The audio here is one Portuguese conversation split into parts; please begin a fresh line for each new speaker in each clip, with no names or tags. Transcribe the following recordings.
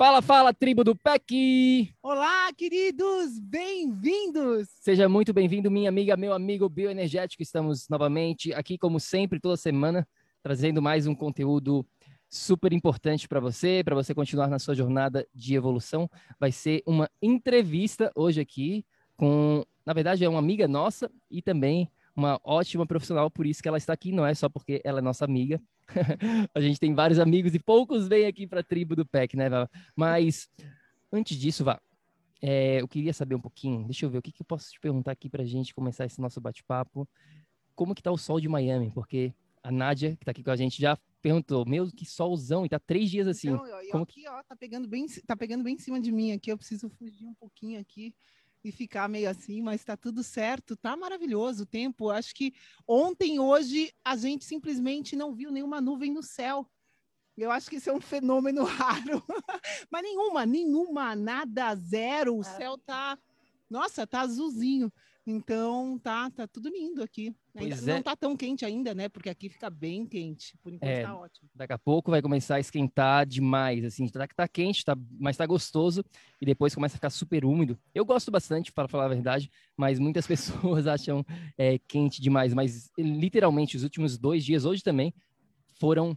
Fala, fala, tribo do PEC!
Olá, queridos! Bem-vindos!
Seja muito bem-vindo, minha amiga, meu amigo bioenergético. Estamos novamente aqui, como sempre, toda semana, trazendo mais um conteúdo super importante para você, para você continuar na sua jornada de evolução. Vai ser uma entrevista hoje aqui com, na verdade, é uma amiga nossa e também uma ótima profissional, por isso que ela está aqui, não é só porque ela é nossa amiga, a gente tem vários amigos e poucos vêm aqui para a tribo do PEC, né, Vá? Mas antes disso, Vá, é, eu queria saber um pouquinho, deixa eu ver, o que, que eu posso te perguntar aqui para a gente começar esse nosso bate-papo? Como que tá o sol de Miami? Porque a Nádia, que está aqui com a gente, já perguntou, meu, que solzão, e tá três dias assim.
Então, Como... Aqui, ó, tá pegando, bem, tá pegando bem em cima de mim aqui, eu preciso fugir um pouquinho aqui e ficar meio assim, mas está tudo certo, tá maravilhoso o tempo. Acho que ontem, hoje, a gente simplesmente não viu nenhuma nuvem no céu. Eu acho que isso é um fenômeno raro. mas nenhuma, nenhuma, nada, zero. O céu tá, nossa, tá azulzinho. Então tá, tá tudo lindo aqui. Ainda, é. Não tá tão quente ainda, né? Porque aqui fica bem quente. Por enquanto é, tá ótimo.
Daqui a pouco vai começar a esquentar demais, assim. Tá, tá quente, tá, mas tá gostoso. E depois começa a ficar super úmido. Eu gosto bastante, para falar a verdade, mas muitas pessoas acham é, quente demais. Mas literalmente, os últimos dois dias, hoje também, foram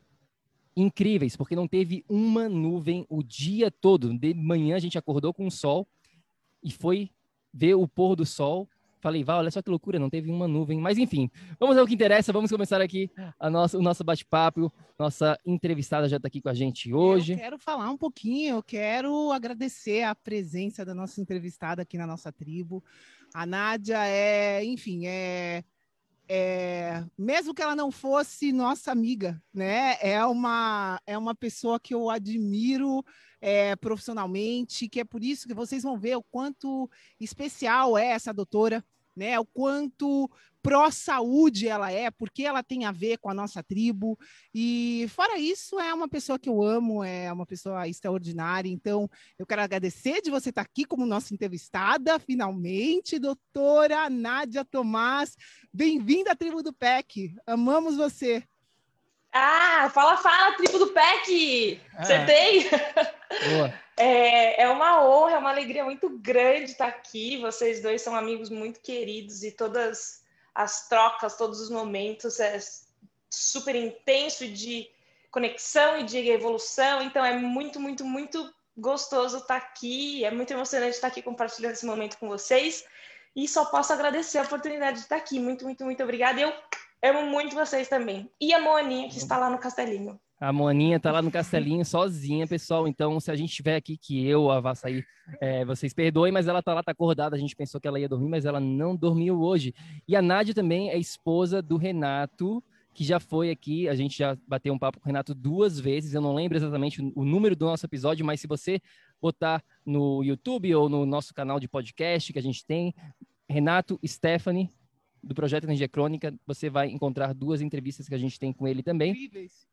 incríveis, porque não teve uma nuvem o dia todo. De manhã a gente acordou com o sol e foi ver o pôr do sol Falei, Val, olha só que loucura, não teve uma nuvem. Mas enfim, vamos ao que interessa, vamos começar aqui a nossa, o nosso bate-papo. Nossa entrevistada já está aqui com a gente hoje.
Eu quero falar um pouquinho, eu quero agradecer a presença da nossa entrevistada aqui na nossa tribo. A Nádia é, enfim, é, é, mesmo que ela não fosse nossa amiga, né? É uma, é uma pessoa que eu admiro é, profissionalmente, que é por isso que vocês vão ver o quanto especial é essa doutora né? O quanto pró-saúde ela é, porque ela tem a ver com a nossa tribo. E fora isso, é uma pessoa que eu amo, é uma pessoa extraordinária. Então, eu quero agradecer de você estar aqui como nossa entrevistada, finalmente, doutora Nádia Tomás. Bem-vinda à tribo do PEC. Amamos você.
Ah, fala, fala, tribo do PEC! Ah. Acertei! Boa. É, é uma honra, é uma alegria muito grande estar aqui. Vocês dois são amigos muito queridos e todas as trocas, todos os momentos é super intenso de conexão e de evolução. Então é muito, muito, muito gostoso estar aqui. É muito emocionante estar aqui compartilhando esse momento com vocês. E só posso agradecer a oportunidade de estar aqui. Muito, muito, muito obrigada. Eu amo muito vocês também. E a Moaninha, que está lá no Castelinho.
A Moaninha tá lá no castelinho sozinha, pessoal. Então, se a gente estiver aqui, que eu a vá sair, é, vocês perdoem, mas ela tá lá, tá acordada. A gente pensou que ela ia dormir, mas ela não dormiu hoje. E a Nádia também é esposa do Renato, que já foi aqui. A gente já bateu um papo com o Renato duas vezes. Eu não lembro exatamente o número do nosso episódio, mas se você botar no YouTube ou no nosso canal de podcast que a gente tem, Renato Stephanie, do Projeto Energia Crônica, você vai encontrar duas entrevistas que a gente tem com ele também. Incríveis.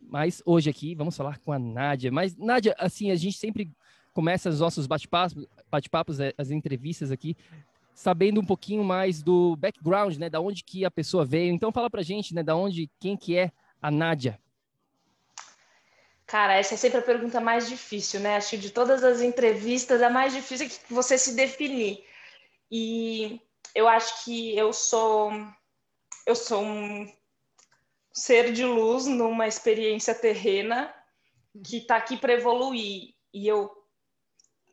Mas hoje aqui vamos falar com a Nádia. Mas, Nádia, assim, a gente sempre começa os nossos bate-papos, bate-papos eh, as entrevistas aqui, sabendo um pouquinho mais do background, né, da onde que a pessoa veio. Então fala pra gente, né, da onde, quem que é a Nádia.
Cara, essa é sempre a pergunta mais difícil, né? Acho que de todas as entrevistas, a mais difícil é que você se definir. E eu acho que eu sou eu sou um ser de luz numa experiência terrena que está aqui para evoluir. E eu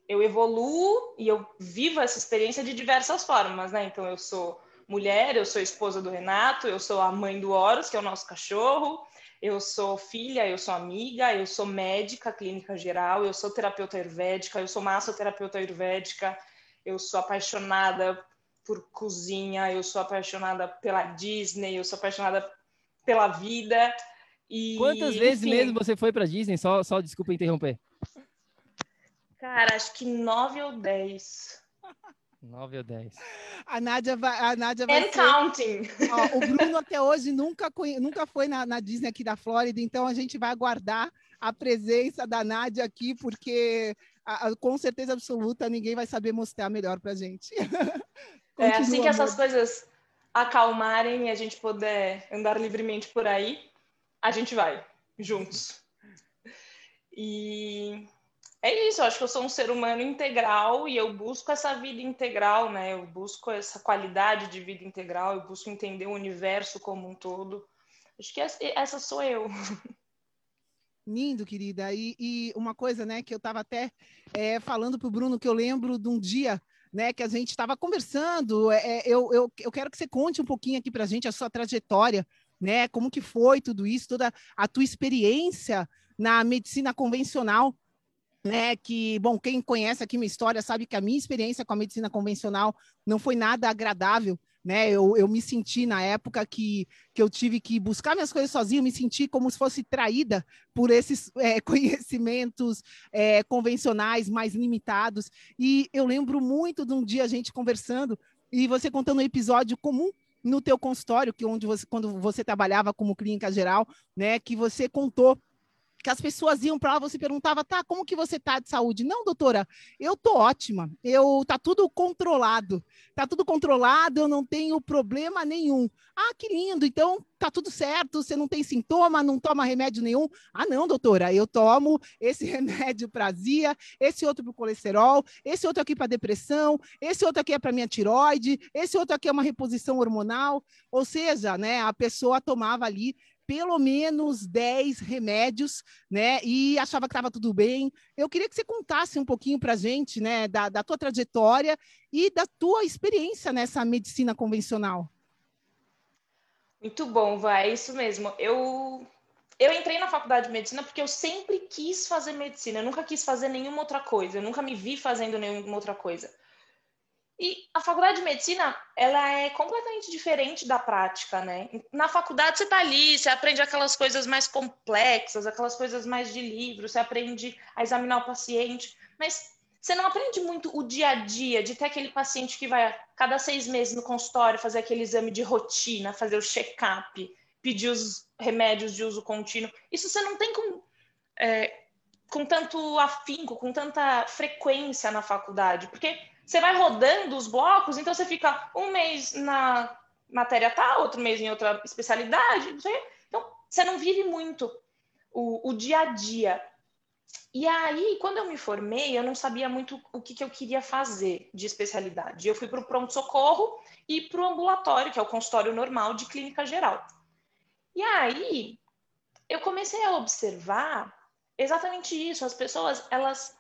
eu evoluo e eu vivo essa experiência de diversas formas, né? Então eu sou mulher, eu sou esposa do Renato, eu sou a mãe do Horus, que é o nosso cachorro, eu sou filha, eu sou amiga, eu sou médica clínica geral, eu sou terapeuta ayurvédica, eu sou massoterapeuta ayurvédica, eu sou apaixonada por cozinha, eu sou apaixonada pela Disney, eu sou apaixonada pela vida. E,
Quantas vezes mesmo você foi para Disney? Só, só desculpa interromper.
Cara, acho que nove ou dez.
Nove ou dez.
A Nádia vai. A Nádia vai
And ser... counting.
Ó, o Bruno até hoje nunca, nunca foi na, na, Disney aqui da Flórida, então a gente vai aguardar a presença da Nádia aqui, porque a, a, com certeza absoluta ninguém vai saber mostrar melhor pra gente.
é assim que essas coisas acalmarem e a gente puder andar livremente por aí, a gente vai juntos. E é isso, eu acho que eu sou um ser humano integral e eu busco essa vida integral, né? Eu busco essa qualidade de vida integral, eu busco entender o universo como um todo. Acho que essa sou eu.
Lindo, querida. E, e uma coisa, né, que eu estava até é, falando para o Bruno, que eu lembro de um dia né, que a gente estava conversando. É, é, eu, eu, eu quero que você conte um pouquinho aqui para a gente a sua trajetória, né? Como que foi tudo isso, toda a tua experiência na medicina convencional, né, que, bom, quem conhece aqui minha história sabe que a minha experiência com a medicina convencional não foi nada agradável, né, eu, eu me senti na época que, que eu tive que buscar minhas coisas sozinha, eu me senti como se fosse traída por esses é, conhecimentos é, convencionais mais limitados, e eu lembro muito de um dia a gente conversando, e você contando um episódio comum no teu consultório, que onde você, quando você trabalhava como clínica geral, né, que você contou que as pessoas iam para lá, você perguntava, tá, como que você tá de saúde? Não, doutora, eu tô ótima, eu tá tudo controlado, tá tudo controlado, eu não tenho problema nenhum. Ah, que lindo, então tá tudo certo, você não tem sintoma, não toma remédio nenhum. Ah, não, doutora, eu tomo esse remédio para azia, esse outro para colesterol, esse outro aqui para depressão, esse outro aqui é para minha tiroide, esse outro aqui é uma reposição hormonal. Ou seja, né, a pessoa tomava ali pelo menos 10 remédios, né? E achava que estava tudo bem. Eu queria que você contasse um pouquinho para a gente, né, da, da tua trajetória e da tua experiência nessa medicina convencional.
Muito bom, vai, é isso mesmo. Eu eu entrei na faculdade de medicina porque eu sempre quis fazer medicina, eu nunca quis fazer nenhuma outra coisa, eu nunca me vi fazendo nenhuma outra coisa. E a faculdade de medicina, ela é completamente diferente da prática, né? Na faculdade você tá ali, você aprende aquelas coisas mais complexas, aquelas coisas mais de livro, você aprende a examinar o paciente, mas você não aprende muito o dia a dia de ter aquele paciente que vai cada seis meses no consultório fazer aquele exame de rotina, fazer o check-up, pedir os remédios de uso contínuo. Isso você não tem com, é, com tanto afinco, com tanta frequência na faculdade, porque você vai rodando os blocos, então você fica um mês na matéria tal, outro mês em outra especialidade, então você não vive muito o, o dia a dia. E aí, quando eu me formei, eu não sabia muito o que, que eu queria fazer de especialidade. Eu fui para o pronto-socorro e para o ambulatório, que é o consultório normal de clínica geral. E aí, eu comecei a observar exatamente isso. As pessoas, elas.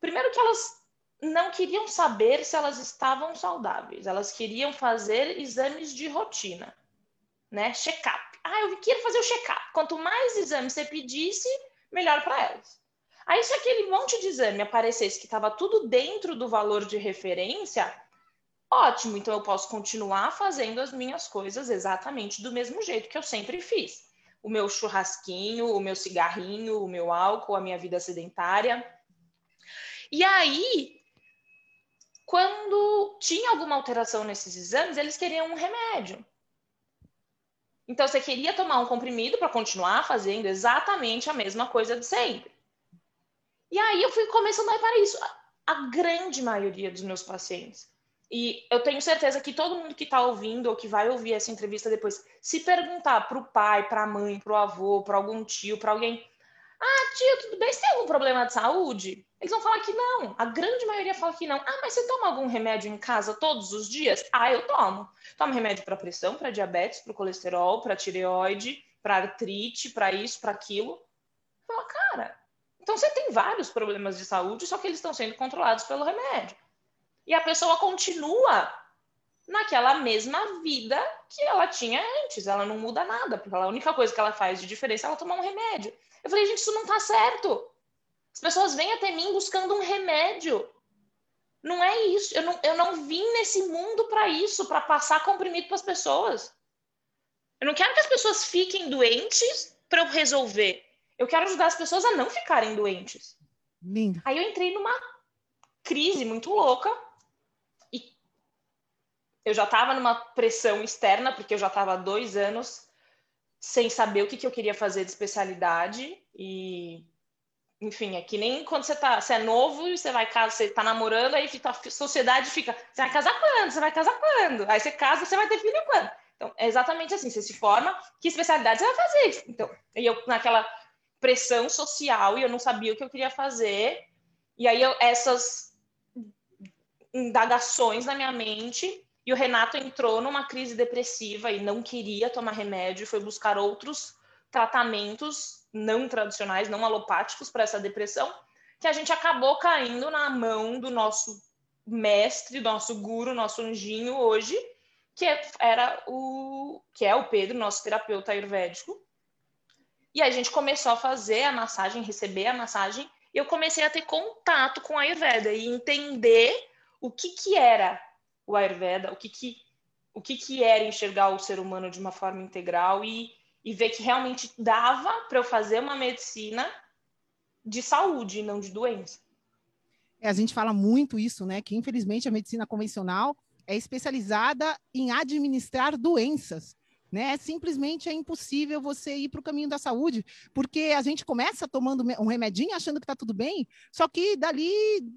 Primeiro que elas não queriam saber se elas estavam saudáveis, elas queriam fazer exames de rotina, né? Check-up. Ah, eu quero fazer o check-up. Quanto mais exames você pedisse, melhor para elas. Aí, se aquele monte de exame aparecesse que estava tudo dentro do valor de referência, ótimo, então eu posso continuar fazendo as minhas coisas exatamente do mesmo jeito que eu sempre fiz. O meu churrasquinho, o meu cigarrinho, o meu álcool, a minha vida sedentária. E aí, quando tinha alguma alteração nesses exames, eles queriam um remédio. Então, você queria tomar um comprimido para continuar fazendo exatamente a mesma coisa de sempre. E aí eu fui começando a reparar isso. A grande maioria dos meus pacientes. E eu tenho certeza que todo mundo que está ouvindo ou que vai ouvir essa entrevista depois, se perguntar para o pai, para a mãe, para o avô, para algum tio, para alguém, Ah, tia, tudo bem? Você tem algum problema de saúde? Eles vão falar que não. A grande maioria fala que não. Ah, mas você toma algum remédio em casa todos os dias? Ah, eu tomo. Tomo remédio para pressão, para diabetes, para colesterol, para tireoide, para artrite, para isso, para aquilo. Fala, cara, então você tem vários problemas de saúde, só que eles estão sendo controlados pelo remédio. E a pessoa continua naquela mesma vida que ela tinha antes. Ela não muda nada, porque a única coisa que ela faz de diferença é ela tomar um remédio. Eu falei, gente, isso não tá certo. As pessoas vêm até mim buscando um remédio. Não é isso. Eu não, eu não vim nesse mundo para isso, para passar comprimido para as pessoas. Eu não quero que as pessoas fiquem doentes para eu resolver. Eu quero ajudar as pessoas a não ficarem doentes.
Lindo.
Aí eu entrei numa crise muito louca eu já estava numa pressão externa, porque eu já estava há dois anos sem saber o que, que eu queria fazer de especialidade e enfim, é que nem quando você tá, você é novo e você vai casar, você tá namorando, aí a sociedade fica, você vai casar quando? Você vai casar quando? Aí você casa, você vai ter filho quando? Então, é exatamente assim, você se forma, que especialidade você vai fazer? Então, e eu naquela pressão social e eu não sabia o que eu queria fazer, e aí eu, essas indagações na minha mente, e o Renato entrou numa crise depressiva e não queria tomar remédio, foi buscar outros tratamentos não tradicionais, não alopáticos para essa depressão, que a gente acabou caindo na mão do nosso mestre, nosso guru, nosso anjinho hoje, que era o que é o Pedro, nosso terapeuta ayurvédico. E a gente começou a fazer a massagem, receber a massagem, e eu comecei a ter contato com a Ayurveda e entender o que que era o Ayurveda, o que que o que que era enxergar o ser humano de uma forma integral e e ver que realmente dava para eu fazer uma medicina de saúde, não de doença.
É, a gente fala muito isso, né? Que infelizmente a medicina convencional é especializada em administrar doenças né? Simplesmente é impossível você ir para o caminho da saúde, porque a gente começa tomando um remedinho achando que está tudo bem, só que dali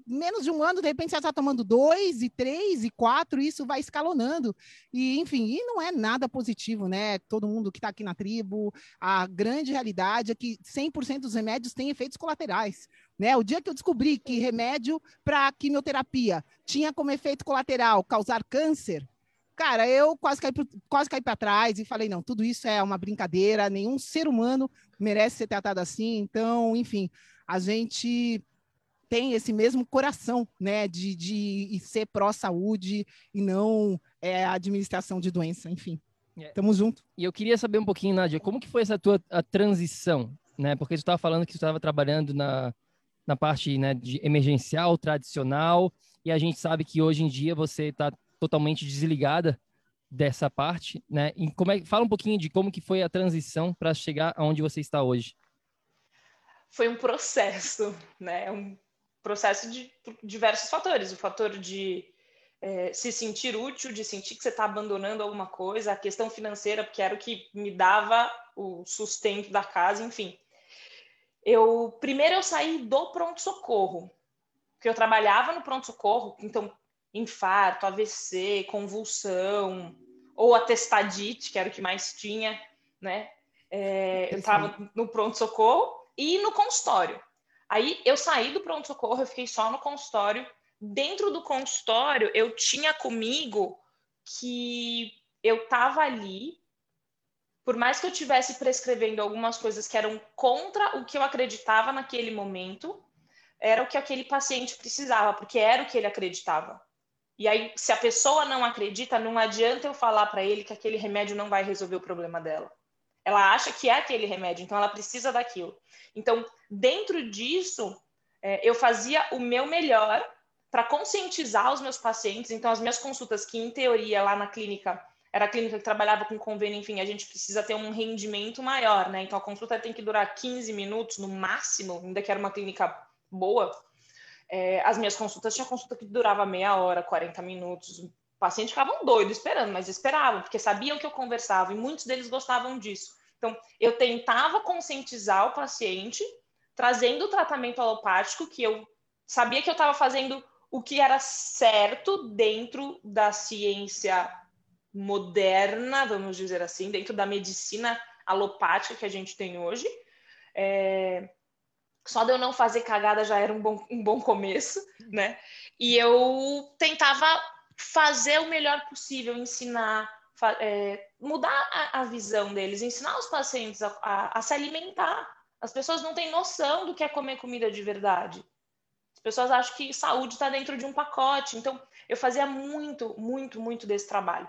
menos de um ano, de repente, você está tomando dois, e três, e quatro, e isso vai escalonando. E, enfim, e não é nada positivo, né? Todo mundo que está aqui na tribo, a grande realidade é que 100% dos remédios têm efeitos colaterais. Né? O dia que eu descobri que remédio para quimioterapia tinha como efeito colateral causar câncer, Cara, eu quase caí, quase caí para trás e falei: não, tudo isso é uma brincadeira, nenhum ser humano merece ser tratado assim. Então, enfim, a gente tem esse mesmo coração, né, de, de ser pró-saúde e não é, administração de doença, enfim. É. Tamo junto.
E eu queria saber um pouquinho, Nádia, como que foi essa tua a transição, né? Porque tu estava falando que tu estava trabalhando na, na parte né, de emergencial, tradicional, e a gente sabe que hoje em dia você está totalmente desligada dessa parte, né? E como é, fala um pouquinho de como que foi a transição para chegar aonde você está hoje.
Foi um processo, né? Um processo de diversos fatores. O fator de é, se sentir útil, de sentir que você está abandonando alguma coisa, a questão financeira, porque era o que me dava o sustento da casa, enfim. Eu primeiro eu saí do pronto socorro, porque eu trabalhava no pronto socorro, então infarto, AVC, convulsão, ou atestadite, que era o que mais tinha, né? É, eu estava no pronto-socorro e no consultório. Aí eu saí do pronto-socorro, eu fiquei só no consultório. Dentro do consultório, eu tinha comigo que eu estava ali, por mais que eu tivesse prescrevendo algumas coisas que eram contra o que eu acreditava naquele momento, era o que aquele paciente precisava, porque era o que ele acreditava. E aí, se a pessoa não acredita, não adianta eu falar para ele que aquele remédio não vai resolver o problema dela. Ela acha que é aquele remédio, então ela precisa daquilo. Então, dentro disso, é, eu fazia o meu melhor para conscientizar os meus pacientes. Então, as minhas consultas, que em teoria lá na clínica era a clínica que trabalhava com convênio, enfim, a gente precisa ter um rendimento maior, né? Então, a consulta tem que durar 15 minutos no máximo, ainda que era uma clínica boa. É, as minhas consultas tinha consulta que durava meia hora, 40 minutos. O paciente ficavam doido esperando, mas esperavam, porque sabiam que eu conversava e muitos deles gostavam disso. Então, eu tentava conscientizar o paciente, trazendo o tratamento alopático, que eu sabia que eu estava fazendo o que era certo dentro da ciência moderna, vamos dizer assim, dentro da medicina alopática que a gente tem hoje. É, Só de eu não fazer cagada já era um bom, um bom começo, né? E eu tentava fazer o melhor possível, ensinar, é, mudar a, a, visão deles, ensinar os pacientes a, a, a, se alimentar. As pessoas não têm noção do que é comer comida de verdade. As pessoas acham que saúde está dentro de um pacote. Então, eu fazia muito, muito, muito desse trabalho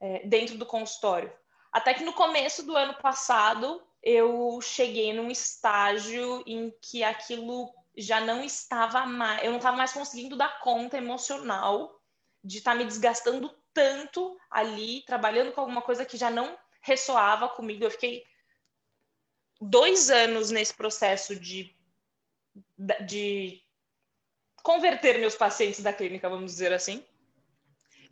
é, dentro do consultório. Até que no começo do ano passado, eu cheguei num estágio em que aquilo já não estava mais, eu não estava mais conseguindo dar conta emocional de estar tá me desgastando tanto ali, trabalhando com alguma coisa que já não ressoava comigo. Eu fiquei dois anos nesse processo de, de converter meus pacientes da clínica, vamos dizer assim.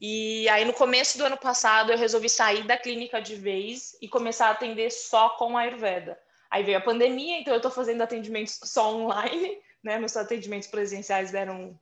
E aí, no começo do ano passado, eu resolvi sair da clínica de vez e começar a atender só com a Ayurveda. Aí veio a pandemia, então eu estou fazendo atendimentos só online, né? Meus atendimentos presenciais deram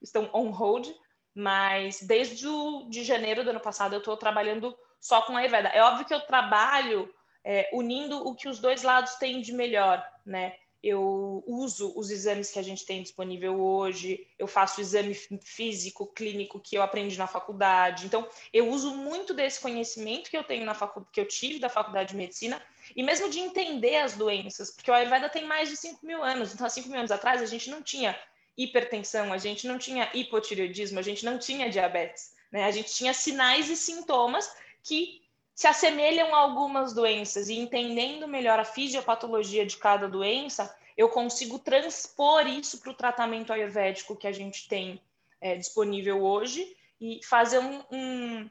estão on hold, mas desde o, de janeiro do ano passado eu estou trabalhando só com a Ayurveda. É óbvio que eu trabalho é, unindo o que os dois lados têm de melhor, né? Eu uso os exames que a gente tem disponível hoje, eu faço o exame físico, clínico que eu aprendi na faculdade. Então, eu uso muito desse conhecimento que eu tenho na faculdade, que eu tive da faculdade de medicina, e mesmo de entender as doenças, porque o Ayurveda tem mais de 5 mil anos. Então, há 5 mil anos atrás, a gente não tinha hipertensão, a gente não tinha hipotireoidismo, a gente não tinha diabetes. Né? A gente tinha sinais e sintomas que se assemelham a algumas doenças e entendendo melhor a fisiopatologia de cada doença, eu consigo transpor isso para o tratamento ayurvédico que a gente tem é, disponível hoje e fazer um, um,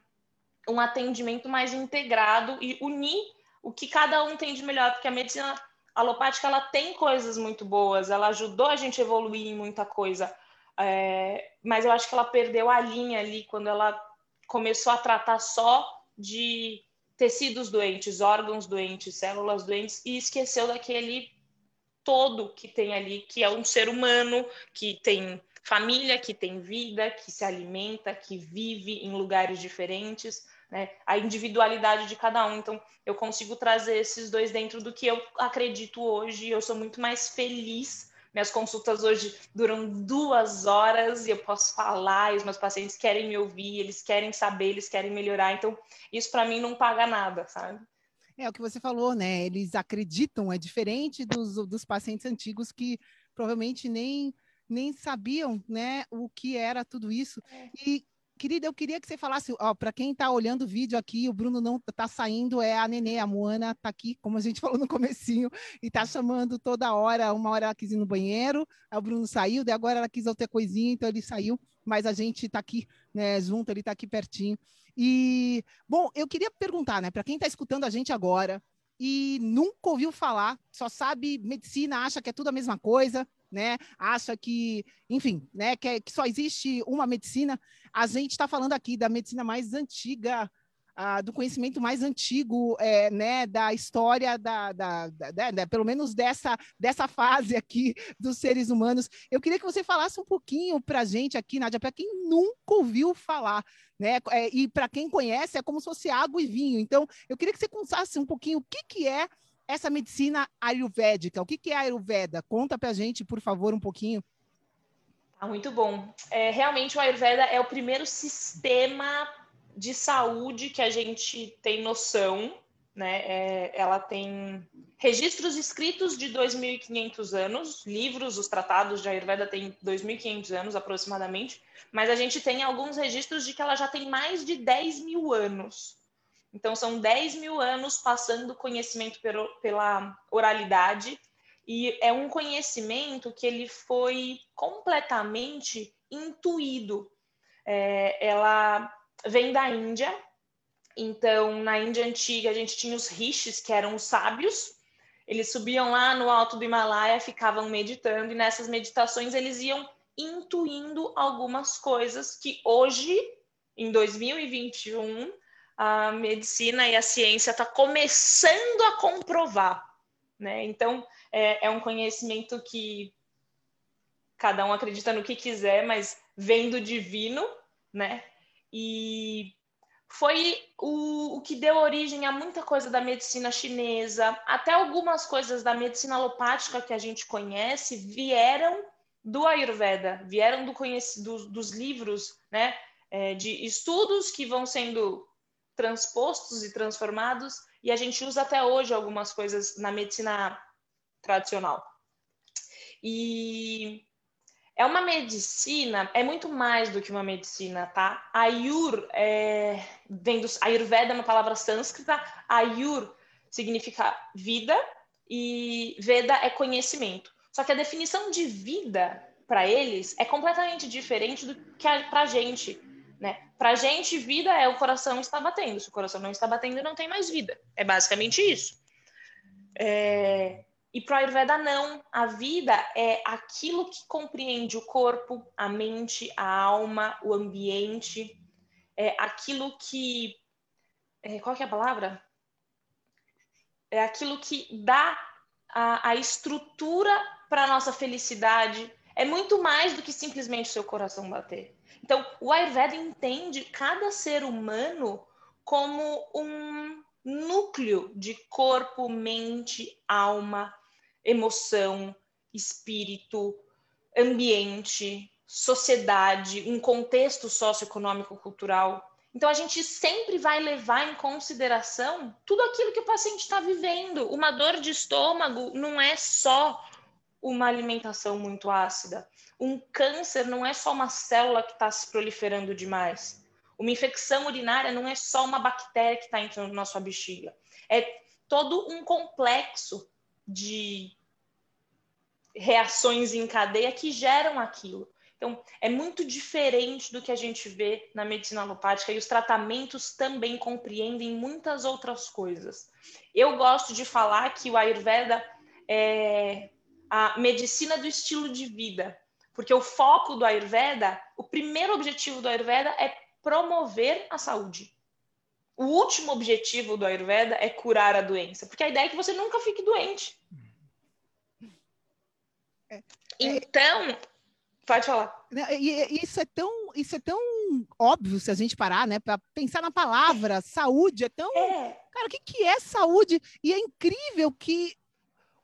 um atendimento mais integrado e unir o que cada um tem de melhor, porque a medicina alopática ela tem coisas muito boas, ela ajudou a gente a evoluir em muita coisa, é, mas eu acho que ela perdeu a linha ali quando ela começou a tratar só de tecidos doentes, órgãos doentes, células doentes e esqueceu daquele todo que tem ali, que é um ser humano que tem família, que tem vida, que se alimenta, que vive em lugares diferentes né? A individualidade de cada um. Então, eu consigo trazer esses dois dentro do que eu acredito hoje. Eu sou muito mais feliz. Minhas consultas hoje duram duas horas e eu posso falar, e os meus pacientes querem me ouvir, eles querem saber, eles querem melhorar. Então, isso para mim não paga nada, sabe?
É o que você falou, né? Eles acreditam, é diferente dos, dos pacientes antigos que provavelmente nem nem sabiam, né, o que era tudo isso. É. E Querida, eu queria que você falasse, ó, para quem está olhando o vídeo aqui, o Bruno não está saindo, é a Nenê, a Moana está aqui, como a gente falou no comecinho, e está chamando toda hora, uma hora ela quis ir no banheiro, aí o Bruno saiu, daí agora ela quis outra coisinha, então ele saiu, mas a gente está aqui, né, junto, ele está aqui pertinho. E, bom, eu queria perguntar, né, para quem está escutando a gente agora e nunca ouviu falar, só sabe medicina, acha que é tudo a mesma coisa, né? Acha que, enfim, né? Que, é, que só existe uma medicina. A gente está falando aqui da medicina mais antiga, ah, do conhecimento mais antigo, é, né? Da história da, da, da, da, né, pelo menos dessa dessa fase aqui dos seres humanos. Eu queria que você falasse um pouquinho para a gente aqui, Nádia, para quem nunca ouviu falar, né? É, e para quem conhece é como se fosse água e vinho. Então, eu queria que você contasse um pouquinho o que que é essa medicina ayurvédica. O que, que é Ayurveda? Conta para a gente, por favor, um pouquinho.
Ah, muito bom. É, realmente, o Ayurveda é o primeiro sistema de saúde que a gente tem noção, né? É, ela tem registros escritos de 2.500 anos, livros, os tratados de Ayurveda têm 2.500 anos aproximadamente, mas a gente tem alguns registros de que ela já tem mais de 10 mil anos. Então, são 10 mil anos passando conhecimento pela oralidade, e é um conhecimento que ele foi completamente intuído. É, ela vem da Índia, então na Índia antiga a gente tinha os rishis, que eram os sábios, eles subiam lá no alto do Himalaia, ficavam meditando, e nessas meditações eles iam intuindo algumas coisas que hoje, em 2021, a medicina e a ciência está começando a comprovar, né? Então é, é, um conhecimento que cada um acredita no que quiser, mas vem do divino, né? E foi o, o, que deu origem a muita coisa da medicina chinesa, até algumas coisas da medicina alopática que a gente conhece vieram do Ayurveda, vieram do do, dos livros, né, é, de estudos que vão sendo transpostos e transformados, e a gente usa até hoje algumas coisas na medicina tradicional. E é uma medicina, é muito mais do que uma medicina, tá? Ayur é, vem do Ayurveda, é uma palavra sânscrita. Ayur significa vida e Veda é conhecimento. Só que a definição de vida para eles é completamente diferente do que para a gente. Né? Para a gente, vida é o coração está batendo. Se o coração não está batendo, não tem mais vida. É basicamente isso. É... E para Ayurveda, não. A vida é aquilo que compreende o corpo, a mente, a alma, o ambiente. É aquilo que. É, qual que é a palavra? É aquilo que dá a, a estrutura para a nossa felicidade. É muito mais do que simplesmente seu coração bater. Então, o Ayurveda entende cada ser humano como um núcleo de corpo, mente, alma, emoção, espírito, ambiente, sociedade, um contexto socioeconômico cultural. Então a gente sempre vai levar em consideração tudo aquilo que o paciente está vivendo. Uma dor de estômago não é só uma alimentação muito ácida. Um câncer não é só uma célula que está se proliferando demais. Uma infecção urinária não é só uma bactéria que está entrando na sua bexiga. É todo um complexo de reações em cadeia que geram aquilo. Então, é muito diferente do que a gente vê na medicina alopática e os tratamentos também compreendem muitas outras coisas. Eu gosto de falar que o Ayurveda é a medicina do estilo de vida, porque o foco do Ayurveda, o primeiro objetivo do Ayurveda é promover a saúde. O último objetivo do Ayurveda é curar a doença, porque a ideia é que você nunca fique doente. É, então, pode falar.
E, isso é tão, isso é tão óbvio se a gente parar, né, para pensar na palavra saúde é tão, é. cara, o que que é saúde? E é incrível que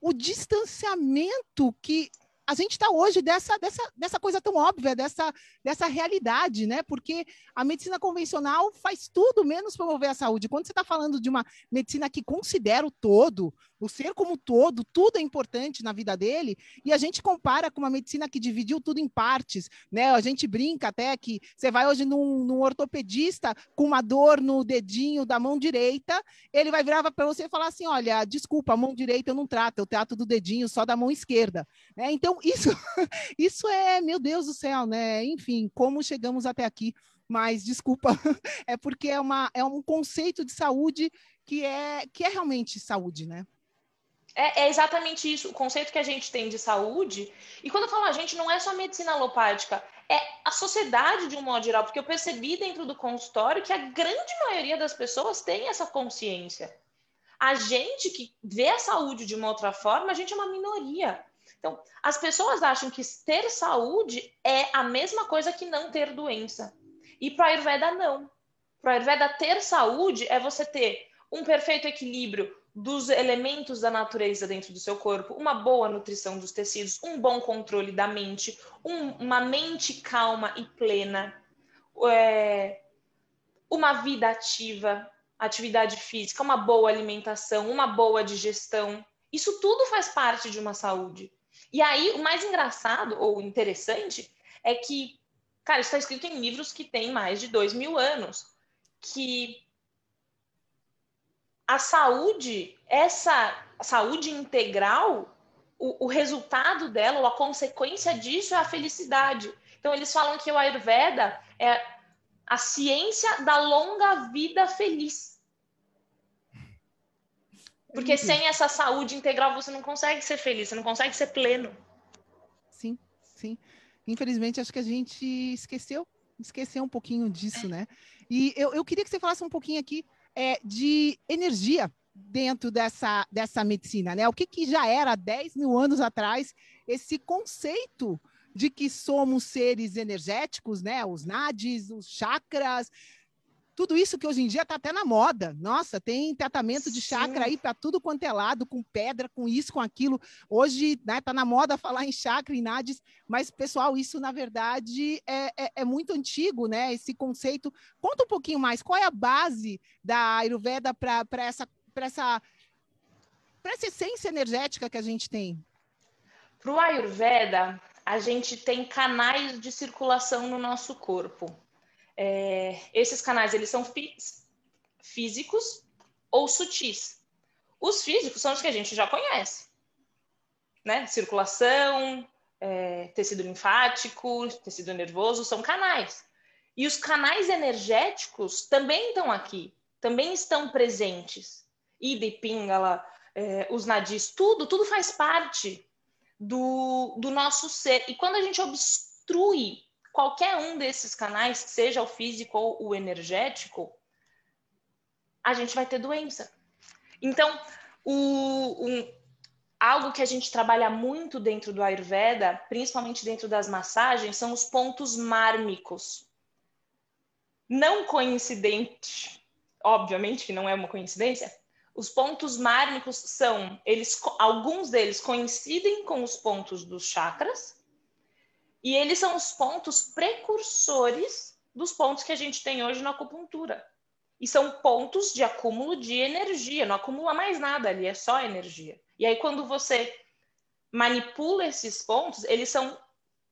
o distanciamento que a gente está hoje dessa, dessa, dessa coisa tão óbvia, dessa, dessa realidade, né? Porque a medicina convencional faz tudo menos promover a saúde. Quando você está falando de uma medicina que considera o todo, o ser como todo, tudo é importante na vida dele, e a gente compara com uma medicina que dividiu tudo em partes, né? A gente brinca até que você vai hoje num, num ortopedista com uma dor no dedinho da mão direita, ele vai virar para você e falar assim: olha, desculpa, a mão direita eu não trato, eu trato do dedinho só da mão esquerda. Né? Então, isso, isso é, meu Deus do céu, né? Enfim, como chegamos até aqui mas desculpa, é porque é, uma, é um conceito de saúde que é, que é realmente saúde, né?
É, é, exatamente isso, o conceito que a gente tem de saúde. E quando eu falo a gente, não é só medicina alopática, é a sociedade de um modo geral, porque eu percebi dentro do consultório que a grande maioria das pessoas tem essa consciência. A gente que vê a saúde de uma outra forma, a gente é uma minoria. Então, as pessoas acham que ter saúde é a mesma coisa que não ter doença. E para a Ayurveda, não. Para a Ayurveda, ter saúde é você ter um perfeito equilíbrio dos elementos da natureza dentro do seu corpo, uma boa nutrição dos tecidos, um bom controle da mente, um, uma mente calma e plena, é, uma vida ativa, atividade física, uma boa alimentação, uma boa digestão. Isso tudo faz parte de uma saúde. E aí, o mais engraçado ou interessante é que, cara, está escrito em livros que têm mais de dois mil anos, que a saúde, essa saúde integral, o, o, resultado dela, ou a consequência disso é a felicidade. Então, eles falam que o Ayurveda é a ciência da longa vida feliz. Porque uhum. sem essa saúde integral você não consegue ser feliz, você não consegue ser pleno.
Sim, sim. Infelizmente, acho que a gente esqueceu, esqueceu um pouquinho disso, é. né? E eu, eu queria que você falasse um pouquinho aqui é, de energia dentro dessa, dessa medicina, né? O que, que já era 10 mil anos atrás esse conceito de que somos seres energéticos, né? Os nadis, os chakras. Tudo isso que hoje em dia está até na moda. Nossa, tem tratamento de chakra aí para tudo quanto é lado, com pedra, com isso, com aquilo. Hoje está né, tá na moda falar em chakra, em nades, mas, pessoal, isso na verdade é, é, é, muito antigo, né? Esse conceito. Conta um pouquinho mais, qual é a base da Ayurveda para essa, essa, essa essência energética que a gente tem?
Para o Ayurveda, a gente tem canais de circulação no nosso corpo. É, esses canais eles são fí físicos ou sutis. Os físicos são os que a gente já conhece, né? Circulação, é, tecido linfático, tecido nervoso, são canais. E os canais energéticos também estão aqui, também estão presentes. Ida e Pingala, é, os nadis, tudo, tudo faz parte do, do nosso ser. E quando a gente obstrui qualquer um desses canais, seja o físico ou o energético, a gente vai ter doença. Então, o, um, algo que a gente trabalha muito dentro do Ayurveda, principalmente dentro das massagens, são os pontos mármicos. Não coincidente, obviamente que não é uma coincidência, os pontos mármicos são, eles, alguns deles coincidem com os pontos dos chakras, e eles são os pontos precursores dos pontos que a gente tem hoje na acupuntura. E são pontos de acúmulo de energia, não acumula mais nada ali, é só energia. E aí, quando você manipula esses pontos, eles são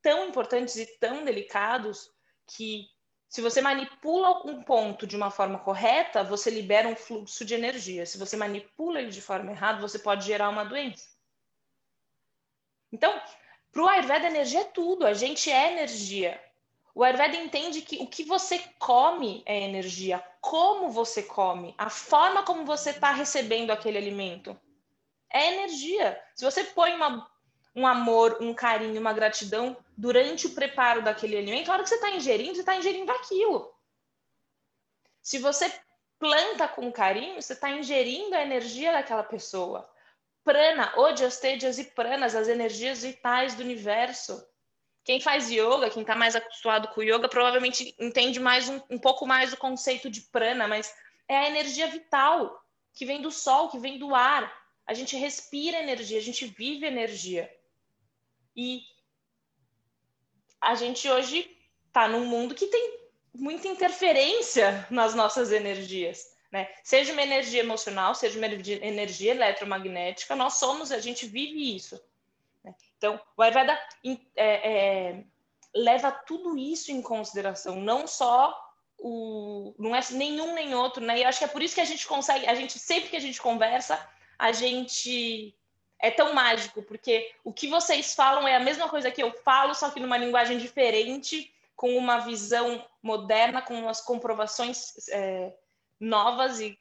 tão importantes e tão delicados que, se você manipula um ponto de uma forma correta, você libera um fluxo de energia. Se você manipula ele de forma errada, você pode gerar uma doença. Então, para o Ayurveda, energia é tudo, a gente é energia. O Ayurveda entende que o que você come é energia, como você come, a forma como você está recebendo aquele alimento é energia. Se você põe uma, um amor, um carinho, uma gratidão durante o preparo daquele alimento, a hora que você está ingerindo, você está ingerindo aquilo. Se você planta com carinho, você está ingerindo a energia daquela pessoa prana, odiastedias e pranas, as energias vitais do universo. Quem faz yoga, quem está mais acostumado com yoga, provavelmente entende mais um, um pouco mais o conceito de prana, mas é a energia vital que vem do sol, que vem do ar. A gente respira energia, a gente vive energia. E a gente hoje está num mundo que tem muita interferência nas nossas energias. Né? Seja uma energia emocional, seja uma energia eletromagnética, nós somos, a gente vive isso. Né? Então, o Ayurveda é, é, leva tudo isso em consideração, não só o. não é nenhum nem outro, né? E acho que é por isso que a gente consegue, a gente, sempre que a gente conversa, a gente é tão mágico, porque o que vocês falam é a mesma coisa que eu falo, só que numa linguagem diferente, com uma visão moderna, com umas comprovações. É, novas e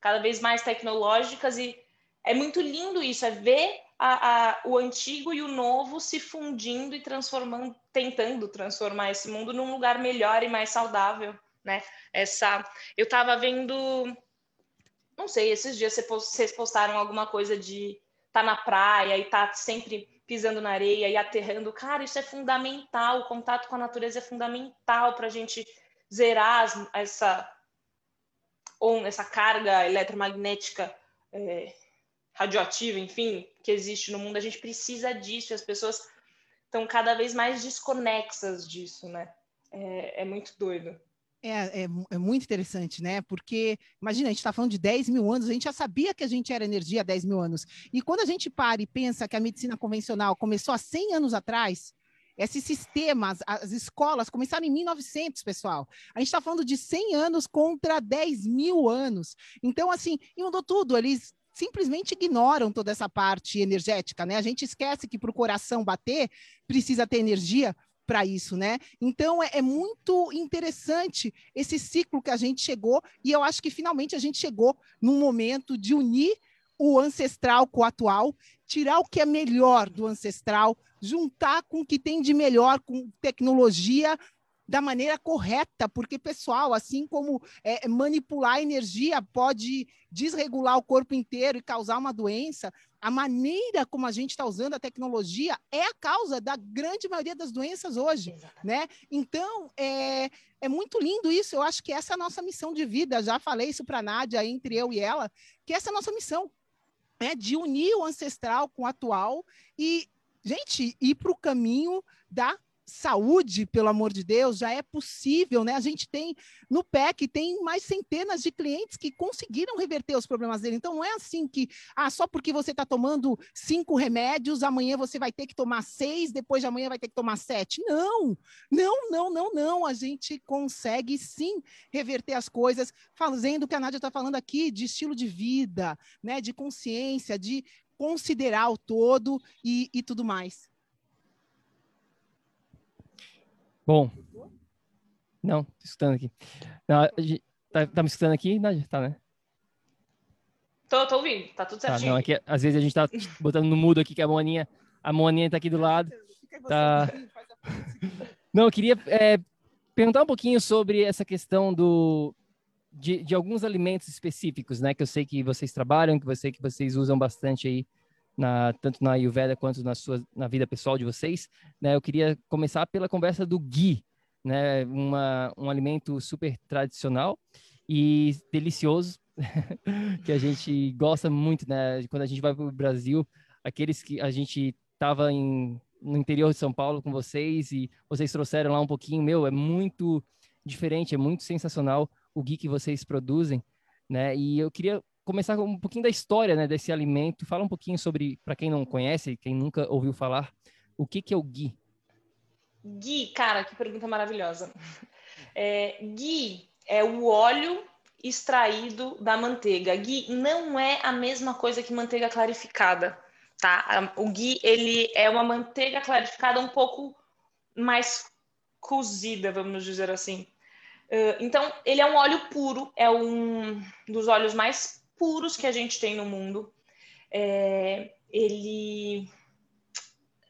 cada vez mais tecnológicas e é muito lindo isso, é ver a, a, o antigo e o novo se fundindo e transformando, tentando transformar esse mundo num lugar melhor e mais saudável, né? Essa, eu estava vendo, não sei, esses dias vocês postaram alguma coisa de tá na praia e tá sempre pisando na areia e aterrando, cara, isso é fundamental, o contato com a natureza é fundamental para a gente zerar essa ou essa carga eletromagnética é, radioativa, enfim, que existe no mundo, a gente precisa disso, e as pessoas estão cada vez mais desconexas disso, né? É, é muito doido.
É, é, é, muito interessante, né? Porque, imagina, a gente está falando de 10 mil anos, a gente já sabia que a gente era energia há 10 mil anos. E quando a gente para e pensa que a medicina convencional começou há 100 anos atrás, esses sistemas, as escolas começaram em 1900, pessoal. A gente está falando de 100 anos contra 10 mil anos. Então, assim, inundou tudo. Eles simplesmente ignoram toda essa parte energética, né? A gente esquece que para o coração bater precisa ter energia para isso, né? Então é, é, muito interessante esse ciclo que a gente chegou e eu acho que finalmente a gente chegou num momento de unir o ancestral com o atual, tirar o que é melhor do ancestral, juntar com o que tem de melhor com tecnologia da maneira correta, porque, pessoal, assim como é, manipular energia pode desregular o corpo inteiro e causar uma doença, a maneira como a gente está usando a tecnologia é a causa da grande maioria das doenças hoje, né? Então, é, é muito lindo isso. Eu acho que essa é a nossa missão de vida. Já falei isso para a Nádia, entre eu e ela, que essa é a nossa missão, né? De unir o ancestral com o atual e, gente, ir para o caminho da saúde, pelo amor de Deus, já é possível, né? A gente tem no PEC tem mais centenas de clientes que conseguiram reverter os problemas dele. Então não é assim que ah, só porque você está tomando cinco remédios, amanhã você vai ter que tomar seis, depois de amanhã vai ter que tomar sete. Não, não, não, não, não. A gente consegue sim reverter as coisas, fazendo o que a Nádia está falando aqui de estilo de vida, né? De consciência, de considerar o todo e, e tudo mais.
Bom. Não, tô escutando aqui. Não, tá, tá, me escutando aqui, Nádia? Tá, né?
Tô, tô ouvindo, tá tudo certinho.
Tá, não, aqui, às vezes a gente tá botando no mudo aqui, que a Moaninha, a Moaninha tá aqui do lado. Tá... Não, eu queria é, perguntar um pouquinho sobre essa questão do, de, de, alguns alimentos específicos, né? Que eu sei que vocês trabalham, que eu sei que vocês usam bastante aí na, tanto na Ayurveda quanto na sua na vida pessoal de vocês. Né? Eu queria começar pela conversa do ghee, né? Uma, um alimento super tradicional e delicioso que a gente gosta muito, né? Quando a gente vai para o Brasil, aqueles que a gente estava no interior de São Paulo com vocês e vocês trouxeram lá um pouquinho, meu, é muito diferente, é muito sensacional o ghee que vocês produzem, né? E eu queria começar com um pouquinho da história né, desse alimento. Fala um pouquinho sobre, para quem não conhece, quem nunca ouviu falar, o que, que é o ghee?
Ghee, cara, que pergunta maravilhosa. É, ghee é o óleo extraído da manteiga. Ghee não é a mesma coisa que manteiga clarificada, tá? O ghee, ele é uma manteiga clarificada um pouco mais cozida, vamos dizer assim. Então, ele é um óleo puro, é um dos óleos mais puros que a gente tem no mundo. É, ele,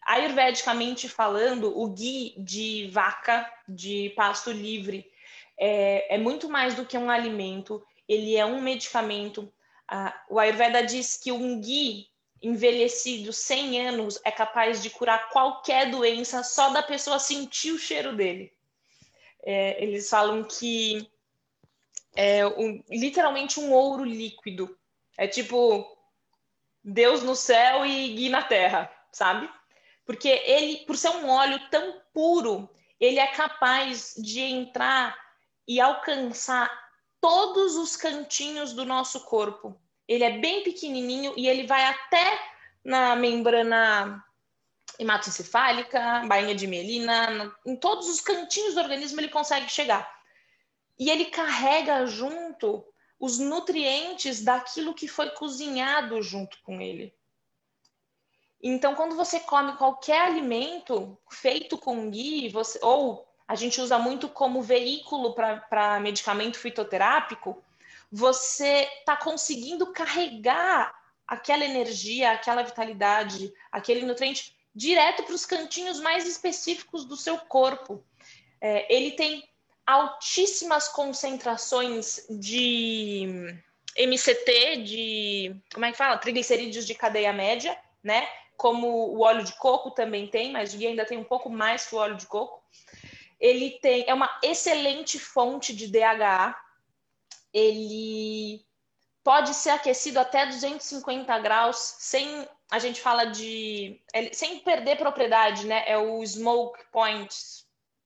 ayurvedicamente falando, o ghee de vaca de pasto livre é, é muito mais do que um alimento, ele é um medicamento. Ah, o Ayurveda diz que um ghee envelhecido 100 anos é capaz de curar qualquer doença só da pessoa sentir o cheiro dele. É, eles falam que é um, literalmente um ouro líquido. É tipo Deus no céu e Gui na terra, sabe? Porque ele, por ser um óleo tão puro, ele é capaz de entrar e alcançar todos os cantinhos do nosso corpo. Ele é bem pequenininho e ele vai até na membrana hematoencefálica, bainha de mielina, em todos os cantinhos do organismo ele consegue chegar e ele carrega junto os nutrientes daquilo que foi cozinhado junto com ele. Então, quando você come qualquer alimento feito com ghee, você, ou a gente usa muito como veículo para medicamento fitoterápico, você está conseguindo carregar aquela energia, aquela vitalidade, aquele nutriente direto para os cantinhos mais específicos do seu corpo. É, ele tem altíssimas concentrações de MCT, de como é que fala? Triglicerídeos de cadeia média, né? Como o óleo de coco também tem, mas o ainda tem um pouco mais que o óleo de coco. Ele tem é uma excelente fonte de DHA. Ele pode ser aquecido até 250 graus sem a gente fala de sem perder propriedade, né? É o smoke point,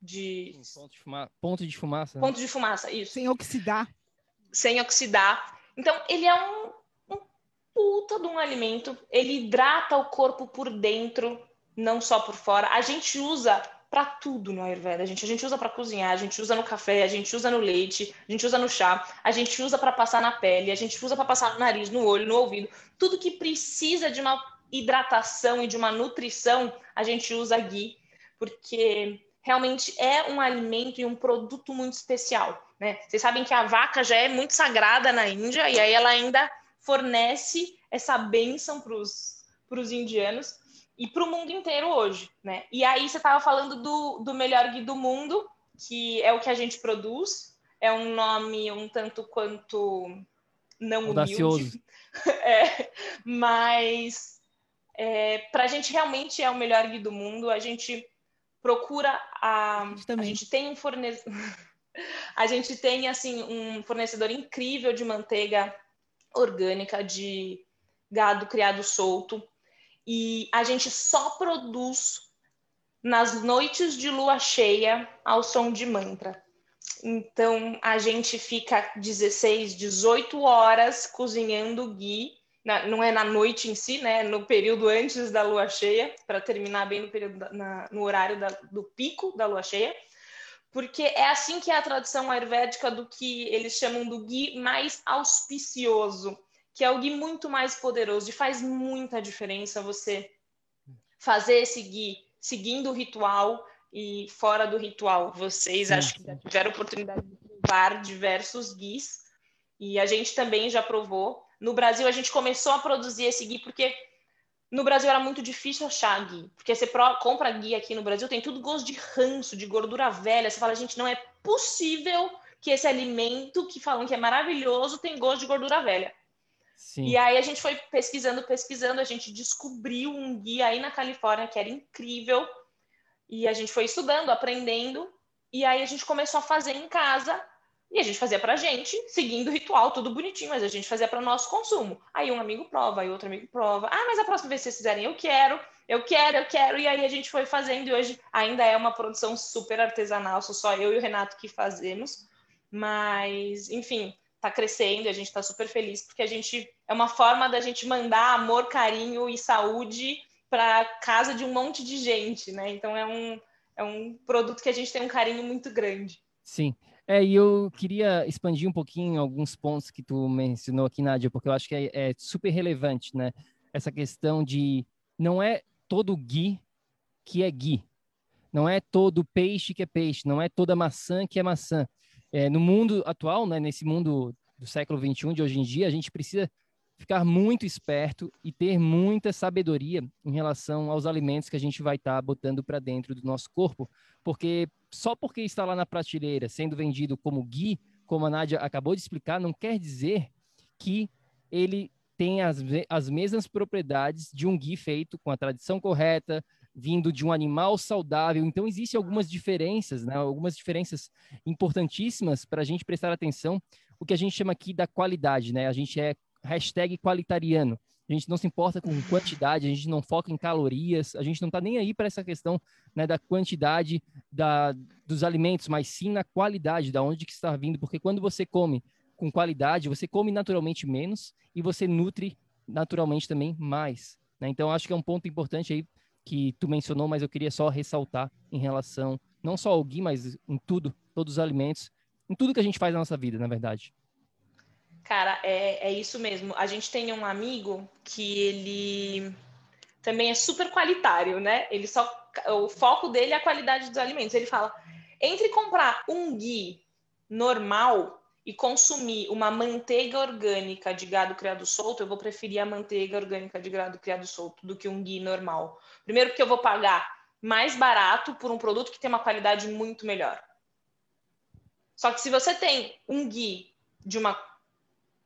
de.
Ponto de, fuma... ponto de fumaça.
Ponto de fumaça, isso.
Sem oxidar.
Sem oxidar. Então, ele é um, um puta de um alimento. Ele hidrata o corpo por dentro, não só por fora. A gente usa para tudo no Ayurveda, gente. A gente usa para cozinhar, a gente usa no café, a gente usa no leite, a gente usa no chá, a gente usa para passar na pele, a gente usa para passar no nariz, no olho, no ouvido. Tudo que precisa de uma hidratação e de uma nutrição, a gente usa ghee, porque realmente é um alimento e um produto muito especial. Né? Vocês sabem que a vaca já é muito sagrada na Índia e aí ela ainda fornece essa bênção para os indianos e para o mundo inteiro hoje. Né? E aí você estava falando do, do melhor guia do mundo. que é o que a gente produz. É um nome um tanto quanto não
Audacioso.
humilde. é, mas é, para a gente realmente é o melhor guia do mundo. A gente procura a, a gente, a gente tem um fornecedor a gente tem assim um fornecedor incrível de manteiga orgânica de gado criado solto e a gente só produz nas noites de lua cheia ao som de mantra. Então a gente fica 16, 18 horas cozinhando ghee, na, não é na noite em si, né? No período antes da lua cheia, para terminar bem no período da, na, no horário da, do pico da lua cheia, porque é assim que é a tradição ayurvédica do que eles chamam do ghee mais auspicioso, que é o ghee muito mais poderoso e faz muita diferença você fazer esse ghee seguindo o ritual e fora do ritual. Vocês sim, acho que já tiveram oportunidade de provar diversos guis e a gente também já provou. No Brasil, a gente começou a produzir esse gui porque no Brasil era muito difícil achar gui, porque você compra gui aqui no Brasil, tem tudo gosto de ranço, de gordura velha. Você fala, gente, não é possível que esse alimento que falam que é maravilhoso tem gosto de gordura velha. Sim. E aí a gente foi pesquisando, pesquisando, a gente descobriu um guia aí na Califórnia que era incrível. E a gente foi estudando, aprendendo, e aí a gente começou a fazer em casa. E a gente fazia pra gente, seguindo o ritual, tudo bonitinho, mas a gente fazia para nosso consumo. Aí um amigo prova, aí outro amigo prova. Ah, mas a próxima vez que vocês fizerem, eu quero, eu quero, eu quero. E aí a gente foi fazendo, e hoje ainda é uma produção super artesanal, sou só eu e o Renato que fazemos. Mas, enfim, está crescendo a gente está super feliz porque a gente é uma forma da gente mandar amor, carinho e saúde para casa de um monte de gente, né? Então é um, é um produto que a gente tem um carinho muito grande.
Sim. É, e eu queria expandir um pouquinho alguns pontos que tu mencionou aqui, Nádia, porque eu acho que é, é super relevante, né? Essa questão de não é todo gui que é gui, não é todo peixe que é peixe, não é toda maçã que é maçã é, no mundo atual, né, nesse mundo do século 21 de hoje em dia, a gente precisa ficar muito esperto e ter muita sabedoria em relação aos alimentos que a gente vai estar tá botando para dentro do nosso corpo, porque só porque está lá na prateleira sendo vendido como ghee, como a Nádia acabou de explicar, não quer dizer que ele tem as, as mesmas propriedades de um ghee feito com a tradição correta, vindo de um animal saudável. Então, existem algumas diferenças, né? algumas diferenças importantíssimas para a gente prestar atenção, o que a gente chama aqui da qualidade. Né? A gente é hashtag qualitariano. A gente não se importa com quantidade, a gente não foca em calorias, a gente não está nem aí para essa questão né, da quantidade da, dos alimentos, mas sim na qualidade, da onde que está vindo, porque quando você come com qualidade, você come naturalmente menos e você nutre naturalmente também mais. Né? Então, acho que é um ponto importante aí que tu mencionou, mas eu queria só ressaltar em relação não só ao Gui, mas em tudo, todos os alimentos, em tudo que a gente faz na nossa vida, na verdade.
Cara, é, é isso mesmo. A gente tem um amigo que ele também é super qualitário, né? Ele só o foco dele é a qualidade dos alimentos. Ele fala: entre comprar um Gui normal e consumir uma manteiga orgânica de gado criado solto, eu vou preferir a manteiga orgânica de gado criado solto do que um ghee normal. Primeiro porque eu vou pagar mais barato por um produto que tem uma qualidade muito melhor. Só que se você tem um ghee de uma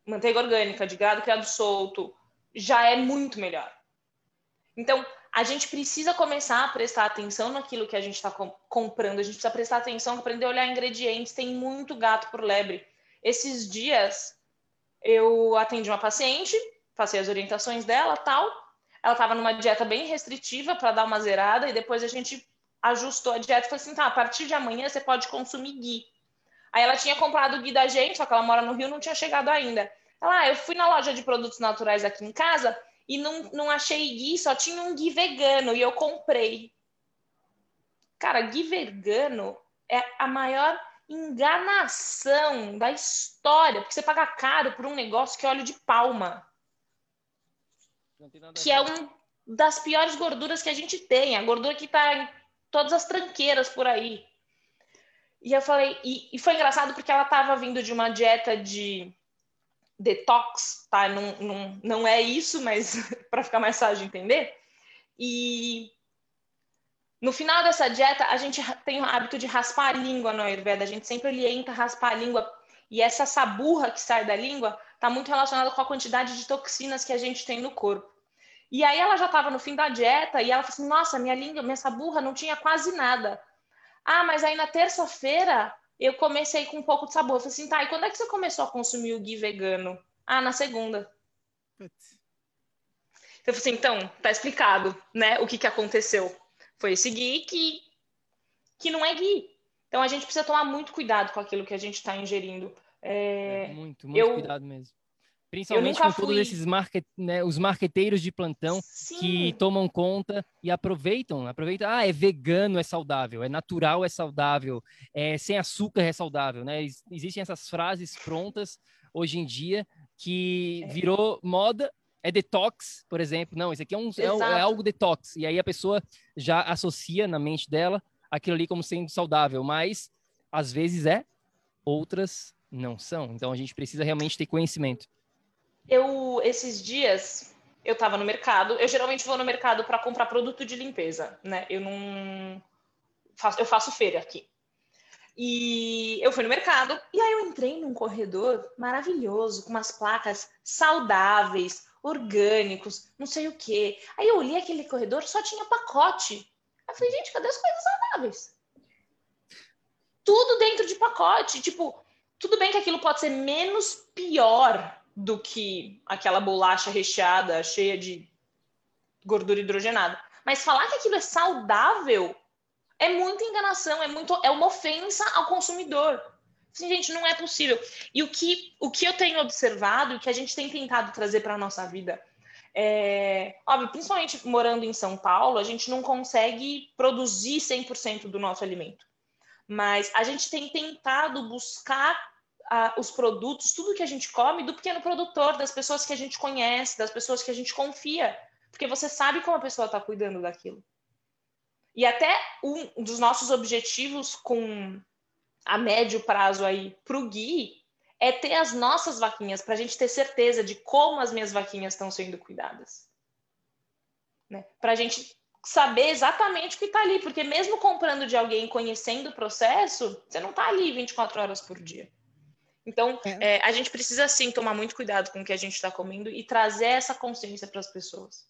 manteiga orgânica de gado criado solto, já é muito melhor. Então, a gente precisa começar a prestar atenção naquilo que a gente está comprando. A gente precisa prestar atenção, aprender a olhar ingredientes. Tem muito gato por lebre. Esses dias eu atendi uma paciente, passei as orientações dela, tal. Ela estava numa dieta bem restritiva para dar uma zerada e depois a gente ajustou a dieta e falou assim: "Tá, a partir de amanhã você pode consumir ghee". Aí ela tinha comprado o ghee da gente, só que ela mora no Rio, não tinha chegado ainda. Ela, ah, eu fui na loja de produtos naturais aqui em casa e não, não achei ghee, só tinha um ghee vegano e eu comprei. Cara, ghee vegano é a maior enganação da história, porque você paga caro por um negócio que é óleo de palma. Que é um das piores gorduras que a gente tem, a gordura que está em todas as tranqueiras por aí. E eu falei, e, e foi engraçado porque ela estava vindo de uma dieta de detox, tá? Não, não, não é isso, mas para ficar mais fácil de entender. E No final dessa dieta, a gente tem o hábito de raspar a língua no Ayurveda. A gente sempre orienta raspar a língua. E essa saburra que sai da língua está muito relacionada com a quantidade de toxinas que a gente tem no corpo. E aí ela já estava no fim da dieta e ela falou assim: Nossa, minha língua, minha saburra não tinha quase nada. Ah, mas aí na terça-feira eu comecei com um pouco de sabor. Eu falei assim: Tá, e quando é que você começou a consumir o ghee vegano? Ah, na segunda. Putz. Eu falei assim: Então, tá explicado, né? O que, que aconteceu. Foi esse ghee que, que não é ghee. Então a gente precisa tomar muito cuidado com aquilo que a gente está ingerindo.
É... É, muito, muito eu... cuidado mesmo. Principalmente com todos esses market, né, os marqueteiros de plantão Sim. que tomam conta e aproveitam, aproveitam, ah, é vegano, é saudável, é natural, é saudável, é sem açúcar é saudável, né? Existem essas frases prontas hoje em dia que é. virou moda, é detox, por exemplo. Não, isso aqui é, um, é, é algo detox. E aí a pessoa já associa na mente dela aquilo ali como sendo saudável, mas às vezes é, outras não são. Então a gente precisa realmente ter conhecimento
eu esses dias eu estava no mercado. Eu geralmente vou no mercado para comprar produto de limpeza, né? Eu não faço, eu faço feira aqui. E eu fui no mercado e aí eu entrei num corredor maravilhoso com umas placas saudáveis, orgânicos, não sei o quê. Aí eu olhei aquele corredor, só tinha pacote. Aí eu falei, gente, cadê as coisas saudáveis? Tudo dentro de pacote, tipo, tudo bem que aquilo pode ser menos pior do que aquela bolacha recheada, cheia de gordura hidrogenada. Mas falar que aquilo é saudável é muita enganação, é muito é uma ofensa ao consumidor. Assim, gente, não é possível. E o que, o que eu tenho observado, o que a gente tem tentado trazer para a nossa vida, é, óbvio, principalmente morando em São Paulo, a gente não consegue produzir 100% do nosso alimento. Mas a gente tem tentado buscar os produtos, tudo que a gente come, do pequeno produtor, das pessoas que a gente conhece, das pessoas que a gente confia, porque você sabe como a pessoa está cuidando daquilo. E até um dos nossos objetivos com a médio prazo aí para o Gui é ter as nossas vaquinhas, para a gente ter certeza de como as minhas vaquinhas estão sendo cuidadas. Né? Para a gente saber exatamente o que está ali, porque mesmo comprando de alguém, conhecendo o processo, você não está ali 24 horas por dia. Então, é. É, a gente precisa sim tomar muito cuidado com o que a gente está comendo e trazer essa consciência para as pessoas.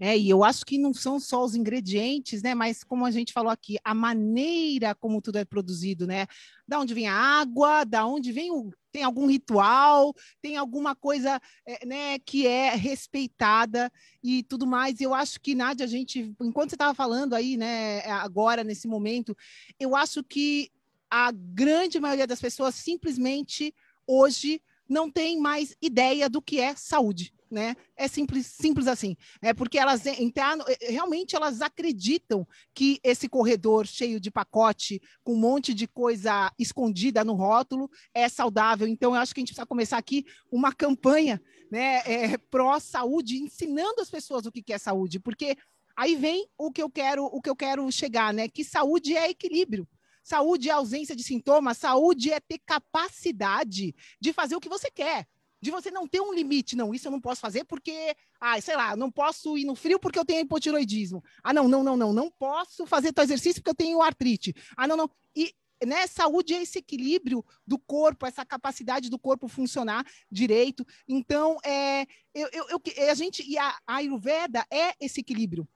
É, e eu acho que não são só os ingredientes, né? Mas como a gente falou aqui, a maneira como tudo é produzido, né? Da onde vem a água, da onde vem o. Tem algum ritual, tem alguma coisa é, né, que é respeitada e tudo mais. Eu acho que, Nádia, a gente, enquanto você estava falando aí, né, agora, nesse momento, eu acho que a grande maioria das pessoas simplesmente hoje não tem mais ideia do que é saúde. Né? É simples, simples assim. É porque elas entram, eh, realmente elas acreditam que esse corredor cheio de pacote, com um monte de coisa escondida no rótulo, é saudável. Então, eu acho que a gente precisa começar aqui uma campanha né, é, pró-saúde, ensinando as pessoas o que é saúde, porque aí vem o que eu quero, o que eu quero chegar, né? Que saúde é equilíbrio. Saúde é ausência de sintomas, saúde é ter capacidade de fazer o que você quer. De você não ter um limite, não, isso eu não posso fazer porque, ah, sei lá, não posso ir no frio porque eu tenho hipotiroidismo. Ah, não, não, não, não, não posso fazer teu exercício porque eu tenho artrite. Ah, não, não. E né, saúde é esse equilíbrio do corpo, essa capacidade do corpo funcionar direito. Então, é, eu, eu, eu a gente e a, a Ayurveda é esse equilíbrio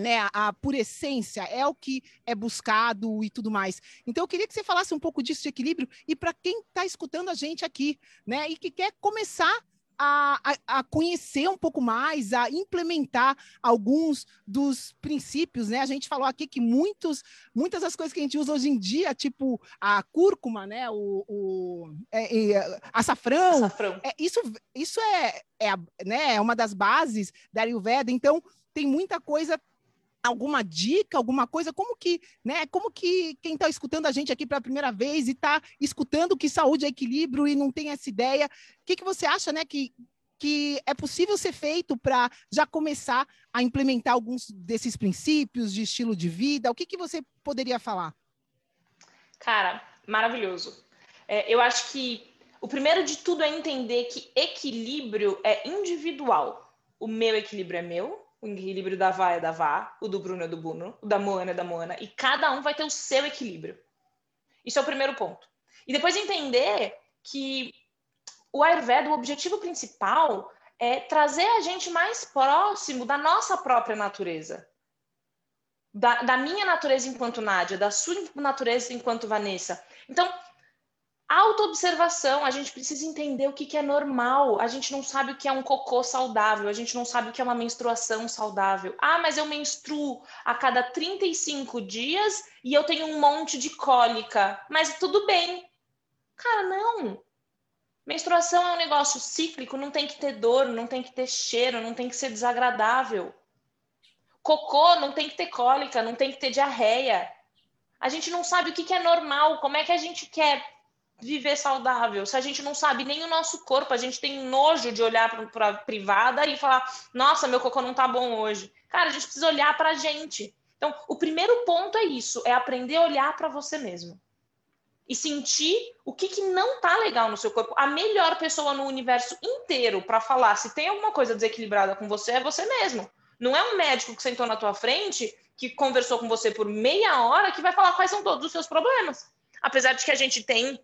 né, a, por essência, é o que é buscado e tudo mais. Então, eu queria que você falasse um pouco disso de equilíbrio e para quem está escutando a gente aqui, né, e que quer começar a, a, a, conhecer um pouco mais, a implementar alguns dos princípios, né? A gente falou aqui que muitos, muitas das coisas que a gente usa hoje em dia, tipo a cúrcuma, né? O, o é, é, açafrão, açafrão. É, isso, isso é, é, né, é uma das bases da Ayurveda. Então, tem muita coisa alguma dica, alguma coisa? Como que, né? Como que quem está escutando a gente aqui pela primeira vez e está escutando que saúde é equilíbrio e não tem essa ideia, o que, que você acha, né? Que, que é possível ser feito para já começar a implementar alguns desses princípios de estilo de vida? O que, que você poderia falar?
Cara, maravilhoso. É, eu acho que o primeiro de tudo é entender que equilíbrio é individual. O meu equilíbrio é meu, o equilíbrio da Vá é da Vá, o do Bruno é do Bruno, o da Moana é da Moana, e cada um vai ter o seu equilíbrio. Isso é o primeiro ponto. E depois entender que o Ayurveda, o objetivo principal é trazer a gente mais próximo da nossa própria natureza. Da, da minha natureza enquanto Nádia, da sua natureza enquanto Vanessa. Então, Autoobservação, a gente precisa entender o que, que é normal. A gente não sabe o que é um cocô saudável, a gente não sabe o que é uma menstruação saudável. Ah, mas eu menstruo a cada 35 dias e eu tenho um monte de cólica. Mas tudo bem. Cara, não. Menstruação é um negócio cíclico, não tem que ter dor, não tem que ter cheiro, não tem que ser desagradável. Cocô não tem que ter cólica, não tem que ter diarreia. A gente não sabe o que, que é normal, como é que a gente quer viver saudável? Se a gente não sabe nem o nosso corpo, a gente tem nojo de olhar para a privada e falar: nossa, meu cocô não tá bom hoje. Cara, a gente precisa olhar para a gente. Então, o primeiro ponto é isso: é aprender a olhar para você mesmo e sentir o que, que não tá legal no seu corpo. A melhor pessoa no universo inteiro para falar se tem alguma coisa desequilibrada com você é você mesmo. Não é um médico que sentou na tua frente, que conversou com você por meia hora, que vai falar quais são todos os seus problemas. Apesar de que a gente tem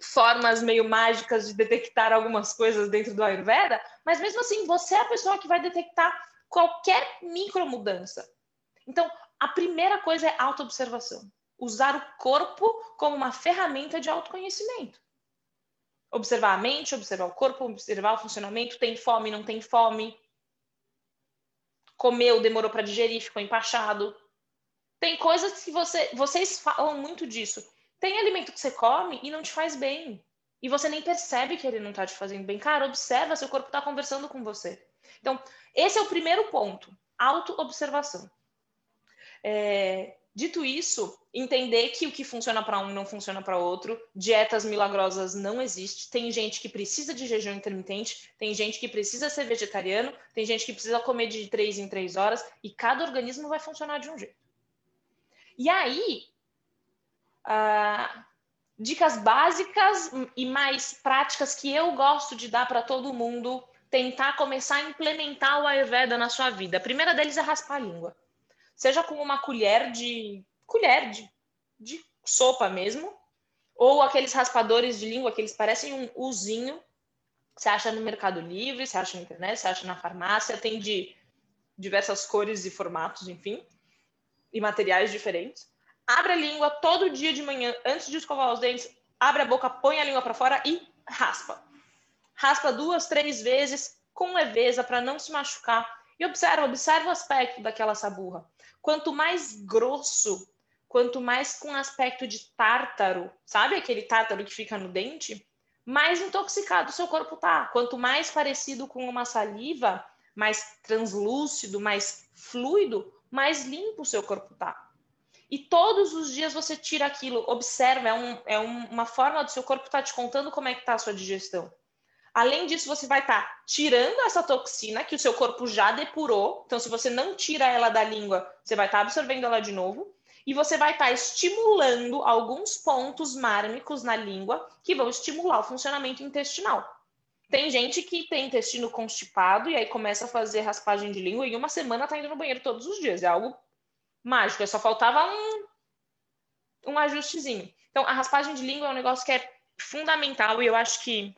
formas meio mágicas de detectar algumas coisas dentro do Ayurveda, mas mesmo assim, você é a pessoa que vai detectar qualquer micromudança. Então, a primeira coisa é autoobservação. Usar o corpo como uma ferramenta de autoconhecimento. Observar a mente, observar o corpo, observar o funcionamento, tem fome, não tem fome. Comeu, demorou para digerir, ficou empachado. Tem coisas que você, vocês falam muito disso tem alimento que você come e não te faz bem. E você nem percebe que ele não está te fazendo bem. Cara, observa, seu corpo está conversando com você. Então, esse é o primeiro ponto, auto-observação. É, dito isso, entender que o que funciona para um não funciona para outro, dietas milagrosas não existe. Tem gente que precisa de jejum intermitente, tem gente que precisa ser vegetariano, tem gente que precisa comer de três em três horas, e cada organismo vai funcionar de um jeito. E aí, uh, dicas básicas e mais práticas que eu gosto de dar para todo mundo tentar começar a implementar o Ayurveda na sua vida. A primeira deles é raspar a língua. Seja com uma colher de colher de, de sopa mesmo, ou aqueles raspadores de língua que eles parecem um uzinho. Você acha no Mercado Livre, você acha na internet, você acha na farmácia, tem de diversas cores e formatos, enfim, e materiais diferentes abre a língua todo dia de manhã, antes de escovar os dentes, abre a boca, põe a língua para fora e raspa. Raspa duas, três vezes com leveza para não se machucar. E observa, observa o aspecto daquela saburra. Quanto mais grosso, quanto mais com aspecto de tártaro, sabe aquele tártaro que fica no dente? Mais intoxicado o seu corpo tá. Quanto mais parecido com uma saliva, mais translúcido, mais fluido, mais limpo o seu corpo tá. E todos os dias você tira aquilo, observa, é, um, é um, uma forma do seu corpo estar tá te contando como é que está a sua digestão. Além disso, você vai estar tá tirando essa toxina que o seu corpo já depurou. Então, se você não tira ela da língua, você vai estar tá absorvendo ela de novo. E você vai estar tá estimulando alguns pontos mármicos na língua que vão estimular o funcionamento intestinal. Tem gente que tem intestino constipado e aí começa a fazer raspagem de língua e em uma semana está indo no banheiro todos os dias. É algo mágico, só faltava um, um ajustezinho. Então, a raspagem de língua é um negócio que é fundamental e eu acho que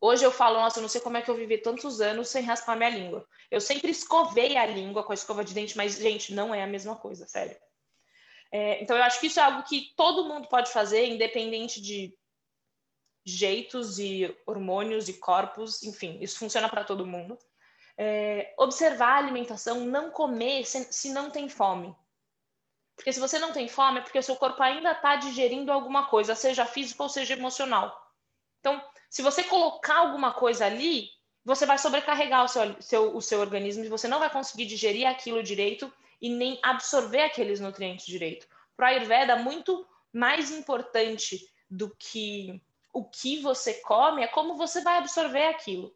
hoje eu falo, nossa, eu não sei como é que eu vivi tantos anos sem raspar minha língua. Eu sempre escovei a língua com a escova de dente, mas, gente, não é a mesma coisa, sério. É, então, eu acho que isso é algo que todo mundo pode fazer, independente de jeitos e hormônios e corpos, enfim, isso funciona para todo mundo é, observar a alimentação, não comer se, se não tem fome. Porque se você não tem fome, é porque o seu corpo ainda está digerindo alguma coisa, seja física ou seja emocional. Então, se você colocar alguma coisa ali, você vai sobrecarregar o seu, seu, o seu organismo e você não vai conseguir digerir aquilo direito e nem absorver aqueles nutrientes direito. Para a Ayurveda, muito mais importante do que o que você come é como você vai absorver aquilo.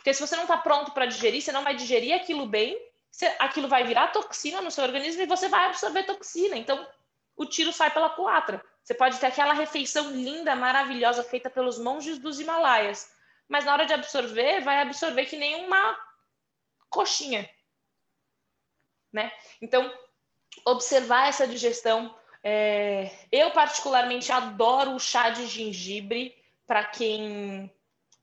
Porque se você não está pronto para digerir, você não vai digerir aquilo bem, você, aquilo vai virar toxina no seu organismo e você vai absorver toxina. Então, o tiro sai pela culatra. Você pode ter aquela refeição linda, maravilhosa, feita pelos monges dos Himalaias, mas na hora de absorver, vai absorver que nem uma coxinha, né? Então, observar essa digestão. É... Eu, particularmente, adoro o chá de gengibre para quem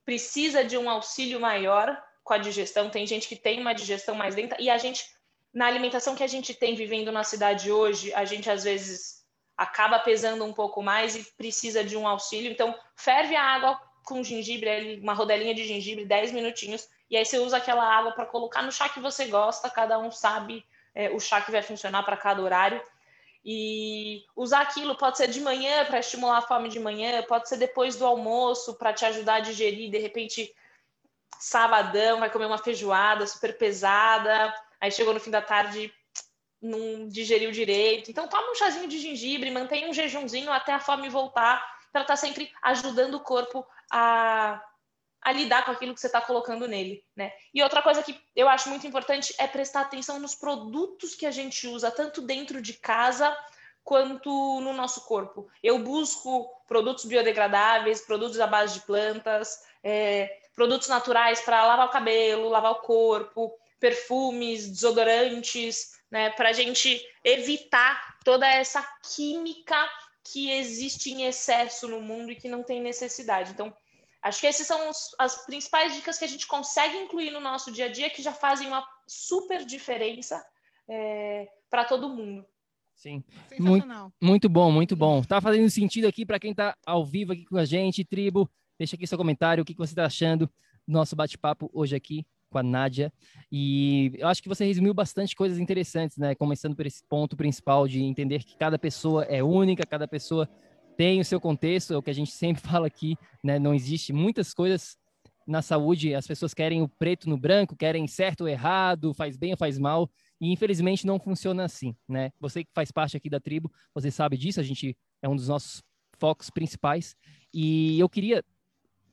precisa de um auxílio maior com a digestão. Tem gente que tem uma digestão mais lenta e a gente, na alimentação que a gente tem vivendo na cidade hoje, a gente às vezes acaba pesando um pouco mais e precisa de um auxílio. Então, ferve a água com gengibre, uma rodelinha de gengibre, 10 minutinhos, e aí você usa aquela água para colocar no chá que você gosta, cada um sabe é, o chá que vai funcionar para cada horário. E usar aquilo pode ser de manhã para estimular a fome de manhã, pode ser depois do almoço para te ajudar a digerir, de repente, sabadão, vai comer uma feijoada super pesada, aí chegou no fim da tarde, não digeriu direito. Então, toma um chazinho de gengibre, mantenha um jejumzinho até a fome voltar, para estar tá sempre ajudando o corpo a a lidar com aquilo que você está colocando nele, né? E outra coisa que eu acho muito importante é prestar atenção nos produtos que a gente usa, tanto dentro de casa quanto no nosso corpo. Eu busco produtos biodegradáveis, produtos à base de plantas, é, produtos naturais para lavar o cabelo, lavar o corpo, perfumes, desodorantes, né? Para a gente evitar toda essa química que existe em excesso no mundo e que não tem necessidade. Então, Acho que essas são os, as principais dicas que a gente consegue incluir no nosso dia a dia que já fazem uma super diferença é, para todo mundo.
Sim, muito, muito bom, muito bom. Tá fazendo sentido aqui para quem está ao vivo aqui com a gente, tribo. Deixa aqui seu comentário, o que, que você está achando do nosso bate-papo hoje aqui com a Nádia. E eu acho que você resumiu bastante coisas interessantes, né? Começando por esse ponto principal de entender que cada pessoa é única, cada pessoa tem o seu contexto, é o que a gente sempre fala aqui, né? Não existe muitas coisas na saúde, as pessoas querem o preto no branco, querem certo ou errado, faz bem ou faz mal, e infelizmente não funciona assim, né? Você que faz parte aqui da tribo, você sabe disso, a gente é um dos nossos focos principais, e eu queria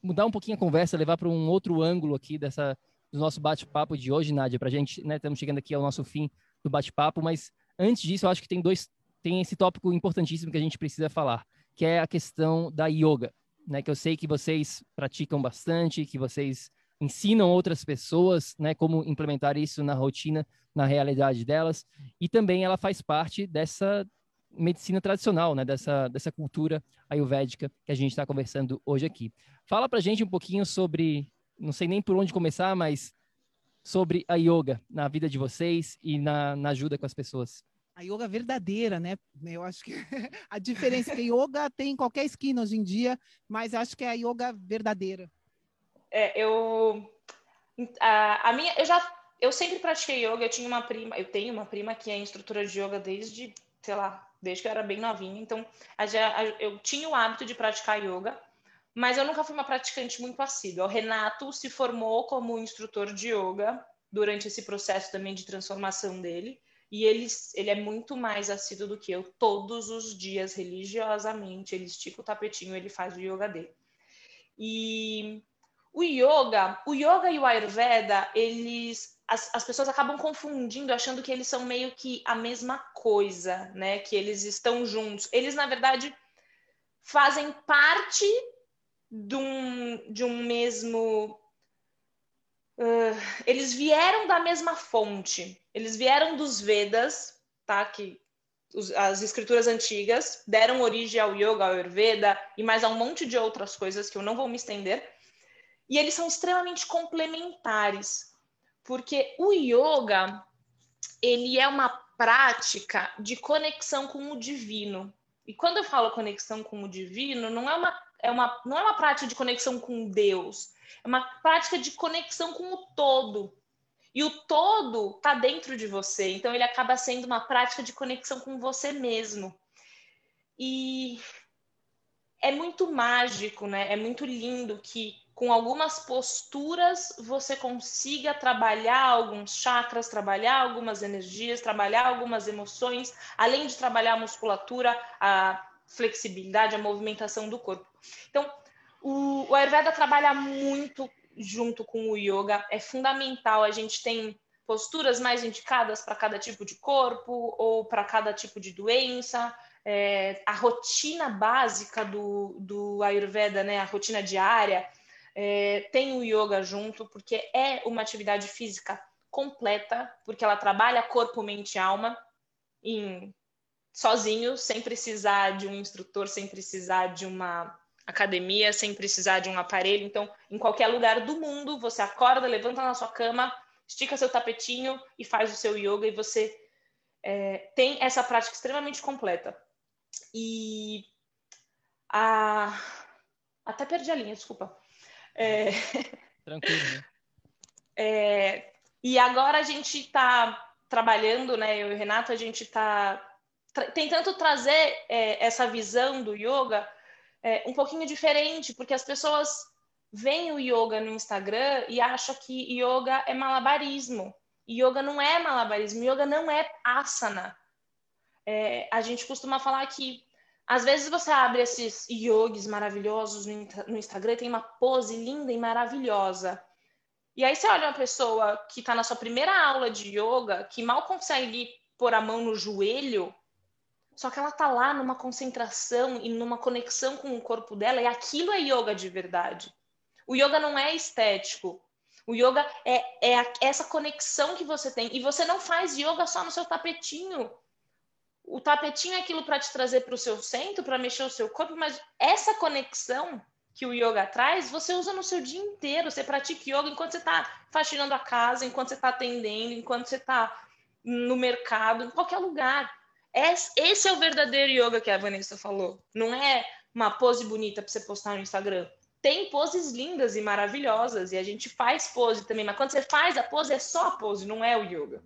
mudar um pouquinho a conversa, levar para um outro ângulo aqui dessa do nosso bate-papo de hoje, Nádia, para a gente, né? Estamos chegando aqui ao nosso fim do bate-papo, mas antes disso, eu acho que tem dois, tem esse tópico importantíssimo que a gente precisa falar que é a questão da yoga, né? Que eu sei que vocês praticam bastante, que vocês ensinam outras pessoas, né, como implementar isso na rotina, na realidade delas, e também ela faz parte dessa medicina tradicional, né, dessa, dessa cultura ayurvédica que a gente está conversando hoje aqui. Fala para gente um pouquinho sobre, não sei nem por onde começar, mas sobre a yoga na vida de vocês e na, na ajuda com as pessoas
a yoga verdadeira, né? Eu acho que a diferença é que yoga tem em qualquer esquina hoje em dia, mas acho que é a yoga verdadeira.
É, eu a, a, minha eu já eu sempre pratiquei yoga, eu tinha uma prima, eu tenho uma prima que é instrutora de yoga desde, sei lá, desde que eu era bem novinha, então a, a, eu tinha o hábito de praticar yoga, mas eu nunca fui uma praticante muito assídua. O Renato se formou como instrutor de yoga durante esse processo também de transformação dele. E ele, ele é muito mais assíduo do que eu. Todos os dias, religiosamente, ele estica o tapetinho, ele faz o yoga dele. E o yoga, o yoga e o ayurveda, eles as, as pessoas acabam confundindo, achando que eles são meio que a mesma coisa, né? Que eles estão juntos. Eles, na verdade, fazem parte de um, de um mesmo Uh, eles vieram da mesma fonte. Eles vieram dos Vedas, tá? Que os, as escrituras antigas deram origem ao Yoga, ao Ayurveda e mais a um monte de outras coisas que eu não vou me estender. E eles são extremamente complementares, porque o Yoga ele é uma prática de conexão com o divino. E quando eu falo conexão com o divino, não é uma, é uma, não é uma prática de conexão com Deus é uma prática de conexão com o todo. E o todo está dentro de você, então ele acaba sendo uma prática de conexão com você mesmo. E é muito mágico, né? É muito lindo que com algumas posturas você consiga trabalhar alguns chakras, trabalhar algumas energias, trabalhar algumas emoções, além de trabalhar a musculatura, a flexibilidade, a movimentação do corpo. Então, o, o Ayurveda trabalha muito junto com o yoga, é fundamental. A gente tem posturas mais indicadas para cada tipo de corpo ou para cada tipo de doença. É, a rotina básica do, do Ayurveda, né, a rotina diária, é, tem o yoga junto, porque é uma atividade física completa, porque ela trabalha corpo, mente e alma em, sozinho, sem precisar de um instrutor, sem precisar de uma academia, sem precisar de um aparelho. Então, em qualquer lugar do mundo, você acorda, levanta na sua cama, estica seu tapetinho e faz o seu yoga e você é, tem essa prática extremamente completa. E a... até perdi a linha, desculpa. É...
Tranquilo. Né?
É... E agora a gente está trabalhando, né? Eu e o Renato, a gente está tra tentando trazer é, essa visão do yoga é, um pouquinho diferente, porque as pessoas veem o yoga no Instagram e acham que yoga é malabarismo. Yoga não é malabarismo, yoga não é asana. É, a gente costuma falar que às vezes você abre esses yogis maravilhosos no, no Instagram, tem uma pose linda e maravilhosa. E aí você olha uma pessoa que está na sua primeira aula de yoga, que mal consegue pôr a mão no joelho, só que ela tá lá numa concentração e numa conexão com o corpo dela, e aquilo é yoga de verdade. O yoga não é estético. O yoga é, é essa conexão que você tem. E você não faz yoga só no seu tapetinho. O tapetinho é aquilo para te trazer para o seu centro, para mexer o seu corpo, mas essa conexão que o yoga traz, você usa no seu dia inteiro. Você pratica yoga enquanto você está faxinando a casa, enquanto você está atendendo, enquanto você está no mercado, em qualquer lugar. Esse é o verdadeiro yoga que a Vanessa falou. Não é uma pose bonita para você postar no Instagram. Tem poses lindas e maravilhosas e a gente faz pose também, mas quando você faz a pose é só a pose, não é o yoga.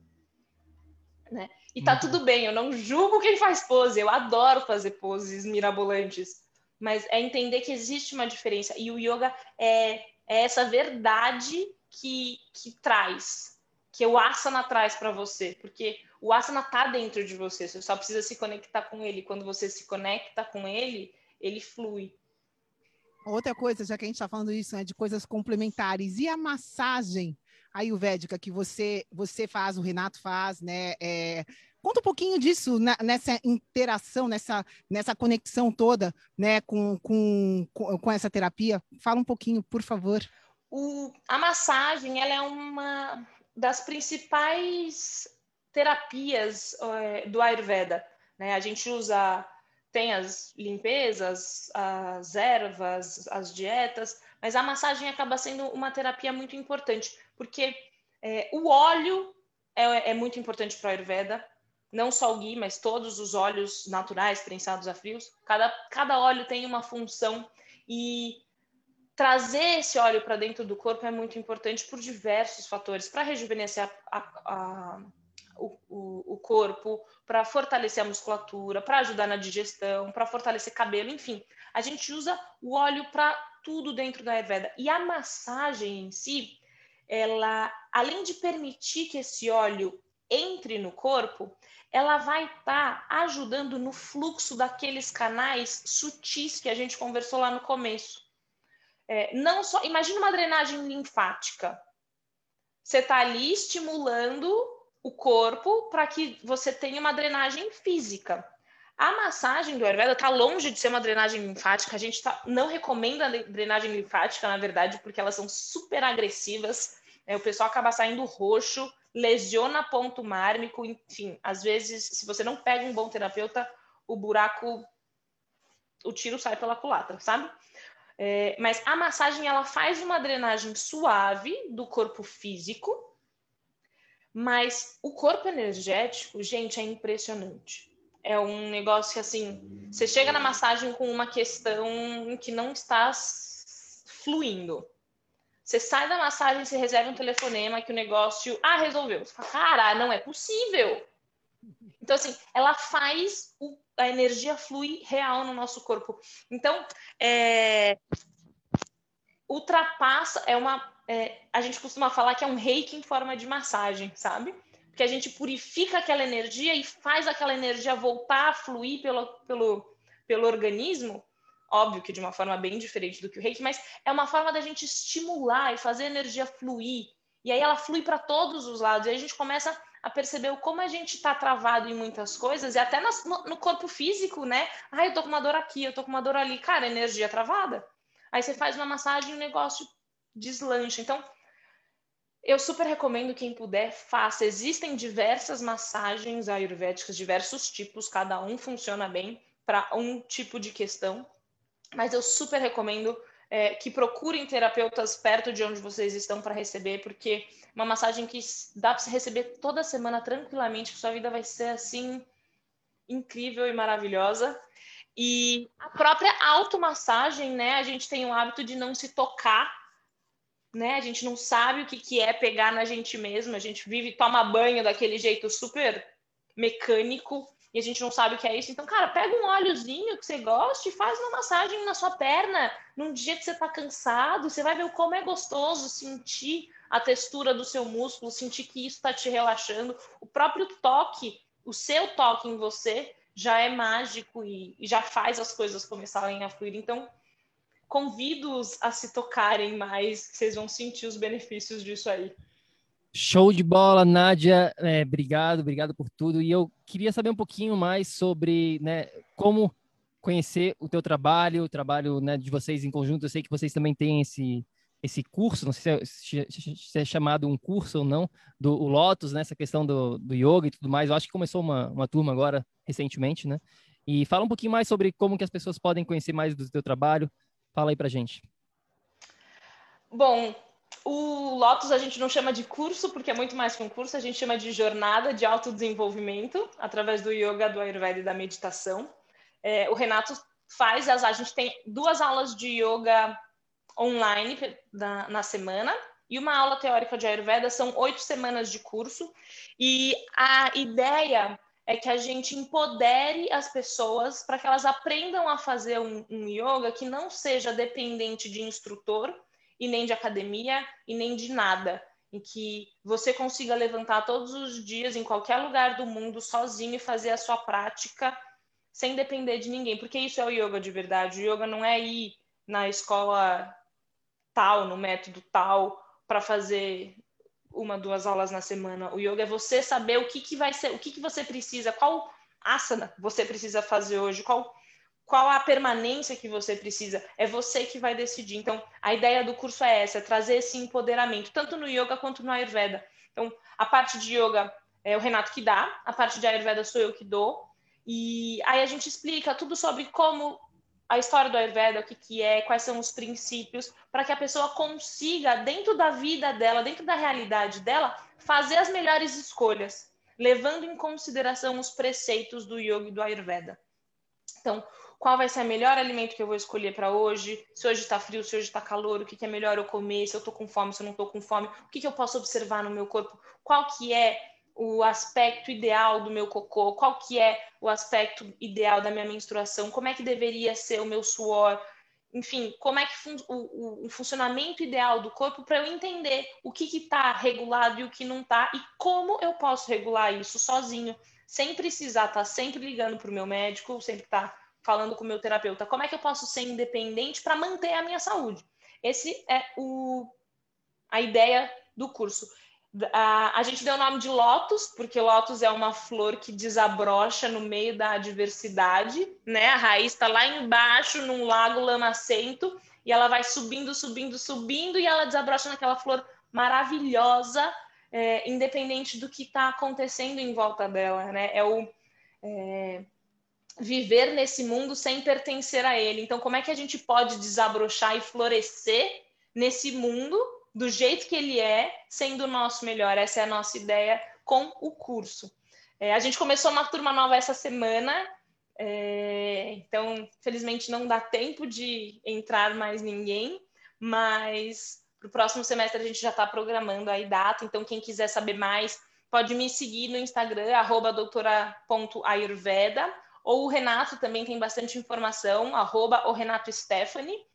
Né? E tá uhum. tudo bem, eu não julgo quem faz pose, eu adoro fazer poses mirabolantes, mas é entender que existe uma diferença e o yoga é, é essa verdade que, que traz, que o asana traz para você, porque o asana está dentro de você, você só precisa se conectar com ele. Quando você se conecta com ele, ele flui.
Outra coisa, já que a gente está falando isso, né, de coisas complementares, e a massagem ayurvédica que você você faz, o Renato faz, né? É, conta um pouquinho disso na, nessa interação, nessa, nessa conexão toda, né, com, com, com essa terapia. Fala um pouquinho, por favor.
O, a massagem, ela é uma das principais terapias é, do Ayurveda. Né? A gente usa, tem as limpezas, as ervas, as dietas, mas a massagem acaba sendo uma terapia muito importante, porque é, o óleo é, é muito importante para o Ayurveda, não só o ghee, mas todos os óleos naturais prensados a frios. Cada, cada óleo tem uma função e trazer esse óleo para dentro do corpo é muito importante por diversos fatores, para rejuvenescer a, a, o, o, o corpo, para fortalecer a musculatura, para ajudar na digestão, para fortalecer cabelo, enfim. A gente usa o óleo para tudo dentro da Ayurveda. E a massagem em si, ela, além de permitir que esse óleo entre no corpo, ela vai estar tá ajudando no fluxo daqueles canais sutis que a gente conversou lá no começo. É, não só, imagina uma drenagem linfática. Você está ali estimulando o corpo para que você tenha uma drenagem física. A massagem do Ayurveda está longe de ser uma drenagem linfática. A gente tá, não recomenda a drenagem linfática, na verdade, porque elas são super agressivas. É, o pessoal acaba saindo roxo, lesiona ponto mármico, enfim. Às vezes, se você não pega um bom terapeuta, o buraco, o tiro sai pela culatra, sabe? É, mas a massagem ela faz uma drenagem suave do corpo físico mas o corpo energético, gente, é impressionante. É um negócio que, assim, você chega na massagem com uma questão que não está fluindo. Você sai da massagem, você reserva um telefonema que o negócio, ah, resolveu. Você fala, cara, não é possível. Então, assim, ela faz o, a energia flui real no nosso corpo. Então, é, ultrapassa, é uma é, a gente costuma falar que é um reiki em forma de massagem, sabe? Porque a gente purifica aquela energia e faz aquela energia voltar a fluir pelo, pelo, pelo organismo. Óbvio que de uma forma bem diferente do que o reiki, mas é uma forma da gente estimular e fazer a energia fluir. E aí ela flui para todos os lados. E aí a gente começa a perceber como a gente está travado em muitas coisas, e até no, no, corpo físico, né? Ah, eu tô com uma dor aqui, eu tô com uma dor ali. Cara, energia travada. Aí você faz uma massagem e o negócio deslancha. Então, eu super recomendo quem puder faça. Existem diversas massagens ayurvédicas, diversos tipos, cada um funciona bem para um tipo de questão. Mas eu super recomendo é, que procurem terapeutas perto de onde vocês estão para receber, porque uma massagem que dá para receber toda semana tranquilamente, sua vida vai ser assim incrível e maravilhosa. E a própria automassagem, né? A gente tem o hábito de não se tocar, né? A gente não sabe o que, que é pegar na gente mesmo, a gente vive, toma banho daquele jeito super mecânico e a gente não sabe o que é isso. Então, cara, pega um óleozinho que você goste e faz uma massagem na sua perna num dia que você tá cansado, você vai ver como é gostoso sentir a textura do seu músculo, sentir que isso está te relaxando. O próprio toque, o seu toque em você já é mágico e, e já faz as coisas começarem a fluir. Então, convido-os a se tocarem mais, vocês vão sentir os benefícios disso aí.
Show de bola, Nádia. É, obrigado, obrigado por tudo. E eu queria saber um pouquinho mais sobre né, como conhecer o teu trabalho, o trabalho né, de vocês em conjunto. Eu sei que vocês também têm esse, esse curso, não sei se é, se é chamado um curso ou não, do Lotus, né, essa questão do, do yoga e tudo mais. Eu acho que começou uma, uma turma agora, recentemente, né? E fala um pouquinho mais sobre como que as pessoas podem conhecer mais do teu trabalho. Fala aí pra gente.
Bom, o Lotus a gente não chama de curso, porque é muito mais que um curso, a gente chama de jornada de autodesenvolvimento, através do yoga, do ayurveda e da meditação. É, o Renato faz, as, a gente tem duas aulas de yoga online na, na semana e uma aula teórica de Ayurveda, são oito semanas de curso, e a ideia é que a gente empodere as pessoas para que elas aprendam a fazer um, um, yoga que não seja dependente de instrutor e nem de academia e nem de nada, em que você consiga levantar todos os dias em qualquer lugar do mundo sozinho e fazer a sua prática sem depender de ninguém, porque isso é o yoga de verdade. O yoga não é ir na escola tal, no método tal, para fazer uma, duas aulas na semana. O yoga é você saber o que, que vai ser, o que, que você precisa, qual asana você precisa fazer hoje, qual, qual a permanência que você precisa. É você que vai decidir. Então, a ideia do curso é essa, é trazer esse empoderamento, tanto no yoga quanto no Ayurveda. Então, a parte de yoga é o Renato que dá, a parte de Ayurveda sou eu que dou. E aí a gente explica tudo sobre como a história do Ayurveda, o que, que é, quais são os princípios, para que a pessoa consiga, dentro da vida dela, dentro da realidade dela, fazer as melhores escolhas, levando em consideração os preceitos do Yoga e do Ayurveda. Então, qual vai ser o melhor alimento que eu vou escolher para hoje? Se hoje está frio, se hoje está calor, o que, que, é melhor eu comer? Se eu estou com fome, se eu não estou com fome? O que, que eu posso observar no meu corpo? Qual que é o aspecto ideal do meu cocô, qual que é o aspecto ideal da minha menstruação, como é que deveria ser o meu suor, enfim, como é que fun o, o, o, funcionamento ideal do corpo para eu entender o que está regulado e o que não está e como eu posso regular isso sozinho, sem precisar estar tá sempre ligando para o meu médico, sempre estar tá falando com o meu terapeuta. Como é que eu posso ser independente para manter a minha saúde? Esse é o, a ideia do curso. A, a gente deu o nome de Lotus, porque Lotus é uma flor que desabrocha no meio da adversidade, né? A raiz está lá embaixo, num lago lamacento, e ela vai subindo, subindo, subindo, e ela desabrocha naquela flor maravilhosa, é, independente do que está acontecendo em volta dela, né? É o é, viver nesse mundo sem pertencer a ele. Então, como é que a gente pode desabrochar e florescer nesse mundo do jeito que ele é, sendo o nosso melhor. Essa é a nossa ideia com o curso. É, a gente começou uma turma nova essa semana, é, então, felizmente, não dá tempo de entrar mais ninguém, mas para o próximo semestre a gente já está programando aí data, então quem quiser saber mais pode me seguir no Instagram, doutora.ayurveda, ou o Renato também tem bastante informação, arroba o Renato Stephanie.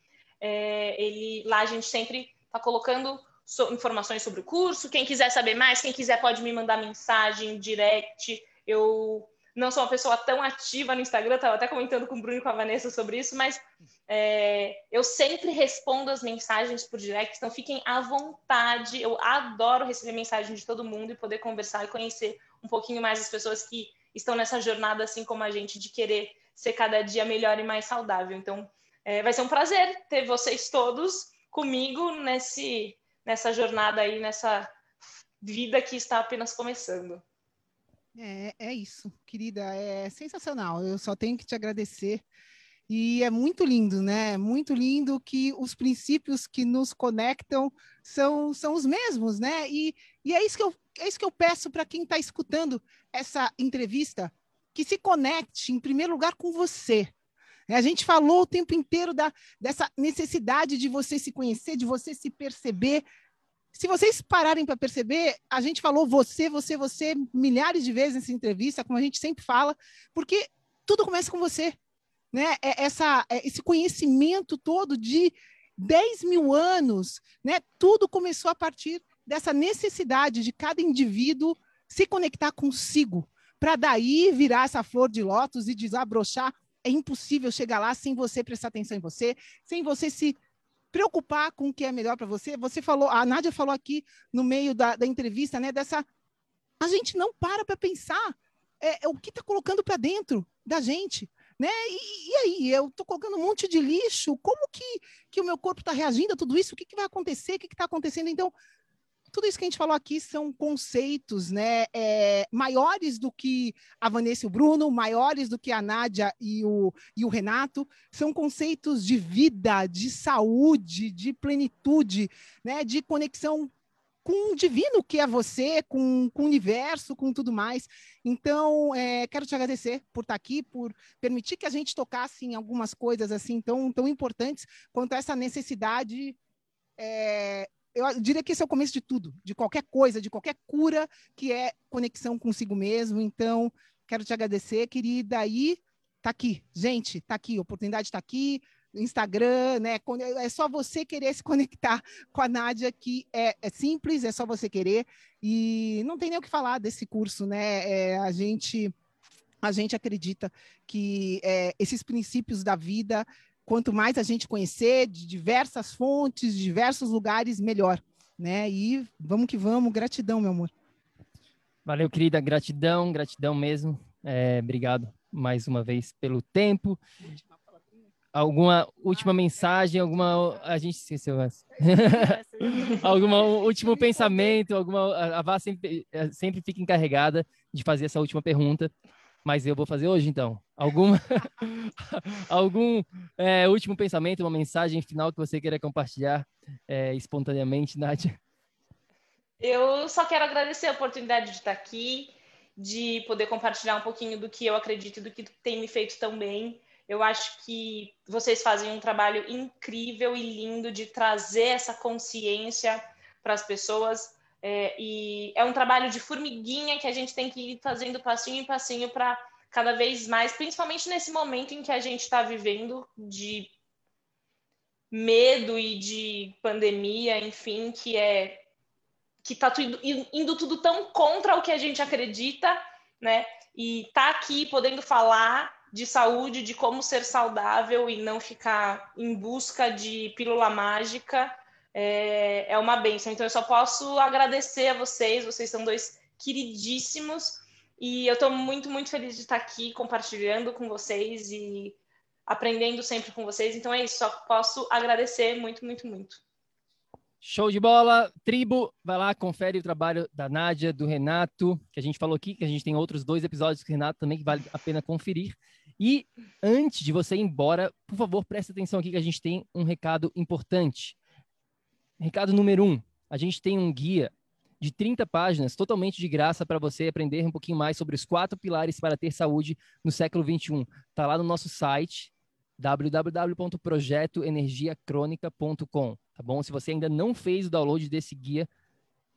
É, ele, lá a gente sempre está colocando so, informações sobre o curso. Quem quiser saber mais, quem quiser pode me mandar mensagem, direct. Eu não sou uma pessoa tão ativa no Instagram, estava até comentando com o Bruno e com a Vanessa sobre isso, mas é, eu sempre respondo as mensagens por direct, então fiquem à vontade. Eu adoro receber mensagem de todo mundo e poder conversar e conhecer um pouquinho mais as pessoas que estão nessa jornada, assim como a gente, de querer ser cada dia melhor e mais saudável. Então, é, vai ser um prazer ter vocês todos comigo nesse nessa jornada aí, nessa vida que está apenas começando.
É, é isso, querida, é sensacional. Eu só tenho que te agradecer. E é muito lindo, né? É muito lindo que os princípios que nos conectam são, são os mesmos, né? E, e é, isso que eu, é isso que eu peço para quem está escutando essa entrevista, que se conecte, em primeiro lugar, com você. A gente falou o tempo inteiro da, dessa necessidade de você se conhecer, de você se perceber, se vocês pararem para perceber, a gente falou você, você, você milhares de vezes nessa entrevista, como a gente sempre fala, porque tudo começa com você. Né? É essa, é esse conhecimento todo de 10 mil anos, né? tudo começou a partir dessa necessidade de cada indivíduo se conectar consigo, para daí virar essa flor de lótus e desabrochar. É impossível chegar lá sem você prestar atenção em você, sem você se preocupar com o que é melhor para você. Você falou, a Nádia falou aqui no meio da, da entrevista, né, dessa. A gente não para para pensar é, é, o que está colocando para dentro da gente. Né? E, e aí, eu estou colocando um monte de lixo, como que, que o meu corpo está reagindo a tudo isso? O que, que vai acontecer? O que está acontecendo? Então, tudo isso que a gente falou aqui são conceitos né, é, maiores do que a Vanessa e o Bruno, maiores do que a Nádia e o, e o Renato, são conceitos de vida, de saúde, de plenitude, né, de conexão com o divino que é você, com, com o universo, com tudo mais. Então, é, quero te agradecer por estar aqui, por permitir que a gente tocasse em algumas coisas assim tão, tão importantes quanto essa necessidade é, eu diria que esse é o começo de tudo, de qualquer coisa, de qualquer cura, que é conexão consigo mesmo. Então, quero te agradecer, querida. E tá aqui, gente, tá aqui, oportunidade está aqui, Instagram, né? É só você querer se conectar com a Nádia, que é, é, simples, é só você querer. E não tem nem o que falar desse curso, né? É, a gente. A gente acredita que é, esses princípios da vida quanto mais a gente conhecer de diversas fontes, de diversos lugares, melhor. Né? E vamos que vamos, gratidão, meu amor.
Valeu, querida, gratidão, gratidão mesmo. É, obrigado mais uma vez pelo tempo. Alguma última mensagem, alguma. A gente esqueceu essa. algum último pensamento, alguma. A Vá sempre, sempre fica encarregada de fazer essa última pergunta mas eu vou fazer hoje então. Algum, algum é, último pensamento, uma mensagem final que você queira compartilhar é, espontaneamente, Nádia?
Eu só quero agradecer a oportunidade de estar aqui, de poder compartilhar um pouquinho do que eu acredito e do que tem me feito tão bem. Eu acho que vocês fazem um trabalho incrível e lindo de trazer essa consciência para as pessoas. É, e é um trabalho de formiguinha que a gente tem que ir fazendo passinho em passinho para cada vez mais, principalmente nesse momento em que a gente está vivendo de medo e de pandemia, enfim, que é que está tudo, indo tudo tão contra o que a gente acredita, né? E tá aqui podendo falar de saúde, de como ser saudável e não ficar em busca de pílula mágica é, é uma benção. Então, eu só posso agradecer a vocês, vocês são dois queridíssimos, e eu estou muito, muito feliz de estar aqui compartilhando com vocês e aprendendo sempre com vocês. Então, é isso, só posso agradecer muito, muito, muito.
Show de bola, tribo, vai lá, confere o trabalho da Nádia, do Renato, que a gente falou aqui, que a gente tem outros dois episódios com o Renato também que vale a pena conferir. E antes de você ir embora, por favor, preste atenção aqui que a gente tem um recado importante. Recado número um: a gente tem um guia de 30 páginas, totalmente de graça para você aprender um pouquinho mais sobre os quatro pilares para ter saúde no século 21. Está lá no nosso site www.projetoenergiacronica.com, tá bom? Se você ainda não fez o download desse guia,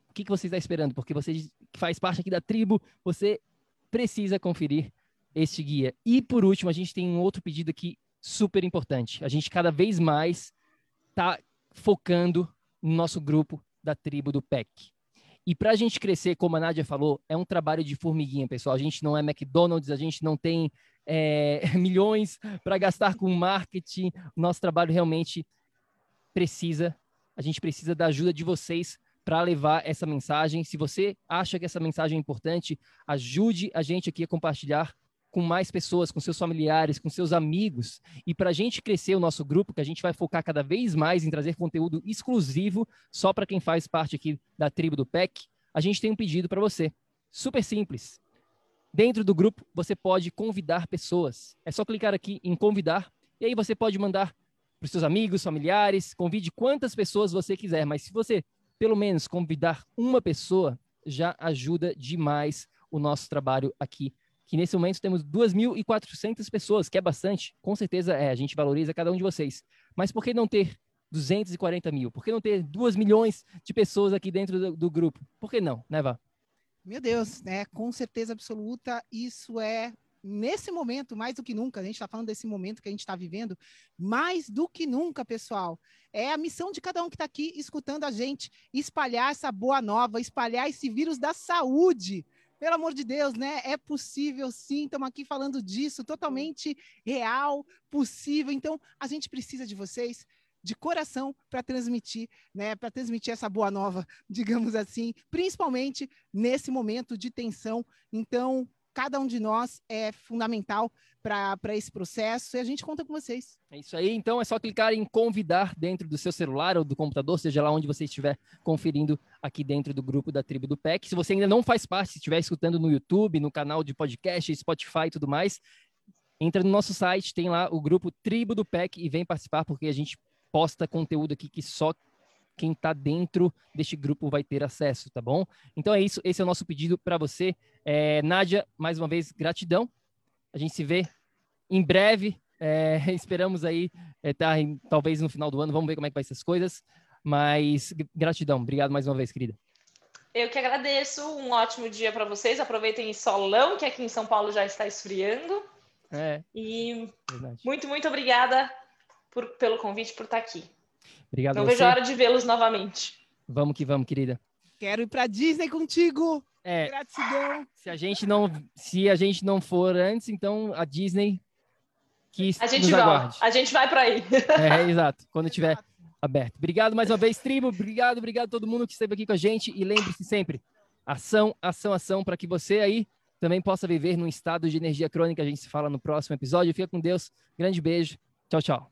o que, que você está esperando? Porque você faz parte aqui da tribo, você precisa conferir este guia. E por último, a gente tem um outro pedido aqui super importante. A gente cada vez mais está focando no nosso grupo da tribo do PEC. E para a gente crescer, como a Nádia falou, é um trabalho de formiguinha, pessoal. A gente não é McDonald's, a gente não tem é, milhões para gastar com marketing. Nosso trabalho realmente precisa, a gente precisa da ajuda de vocês para levar essa mensagem. Se você acha que essa mensagem é importante, ajude a gente aqui a compartilhar com mais pessoas, com seus familiares, com seus amigos. E para a gente crescer o nosso grupo, que a gente vai focar cada vez mais em trazer conteúdo exclusivo só para quem faz parte aqui da tribo do PEC, a gente tem um pedido para você. Super simples. Dentro do grupo, você pode convidar pessoas. É só clicar aqui em convidar e aí você pode mandar para seus amigos, familiares, convide quantas pessoas você quiser, mas se você pelo menos convidar uma pessoa, já ajuda demais o nosso trabalho aqui. Que nesse momento temos 2.400 pessoas, que é bastante. Com certeza é, a gente valoriza cada um de vocês. Mas por que não ter 240 mil? Por que não ter 2 milhões de pessoas aqui dentro do, do grupo? Por que não, né, Vá?
Meu Deus, né? Com certeza absoluta, isso é nesse momento, mais do que nunca, a gente está falando desse momento que a gente está vivendo, mais do que nunca, pessoal. É a missão de cada um que está aqui escutando a gente, espalhar essa boa nova, espalhar esse vírus da saúde. Pelo amor de Deus, né? É possível sim, estamos aqui falando disso, totalmente real, possível. Então, a gente precisa de vocês de coração para transmitir, né, para transmitir essa boa nova, digamos assim, principalmente nesse momento de tensão. Então, cada um de nós é fundamental para esse processo e a gente conta com vocês.
É isso aí, então é só clicar em convidar dentro do seu celular ou do computador, seja lá onde você estiver conferindo aqui dentro do grupo da Tribo do PEC. Se você ainda não faz parte, se estiver escutando no YouTube, no canal de podcast, Spotify e tudo mais, entra no nosso site, tem lá o grupo Tribo do PEC e vem participar, porque a gente posta conteúdo aqui que só quem está dentro deste grupo vai ter acesso, tá bom? Então é isso, esse é o nosso pedido para você. É, Nádia, mais uma vez, gratidão. A gente se vê em breve. É, esperamos aí estar é, tá talvez no final do ano. Vamos ver como é que vai ser as coisas. Mas gratidão. Obrigado mais uma vez, querida.
Eu que agradeço. Um ótimo dia para vocês. Aproveitem solão, que aqui em São Paulo já está esfriando. É. E verdade. muito, muito obrigada por, pelo convite, por estar aqui.
Obrigado
Não vejo a hora de vê-los novamente.
Vamos que vamos, querida.
Quero ir para Disney contigo. É, Gratidão.
Se a gente não, se a gente não for antes, então a Disney que
a gente vai, aguarde. A gente vai para aí.
É, exato. Quando tiver aberto. Obrigado mais uma vez, tribo. Obrigado, obrigado a todo mundo que esteve aqui com a gente e lembre-se sempre, ação, ação, ação para que você aí também possa viver num estado de energia crônica. A gente se fala no próximo episódio. Fica com Deus. Grande beijo. Tchau, tchau.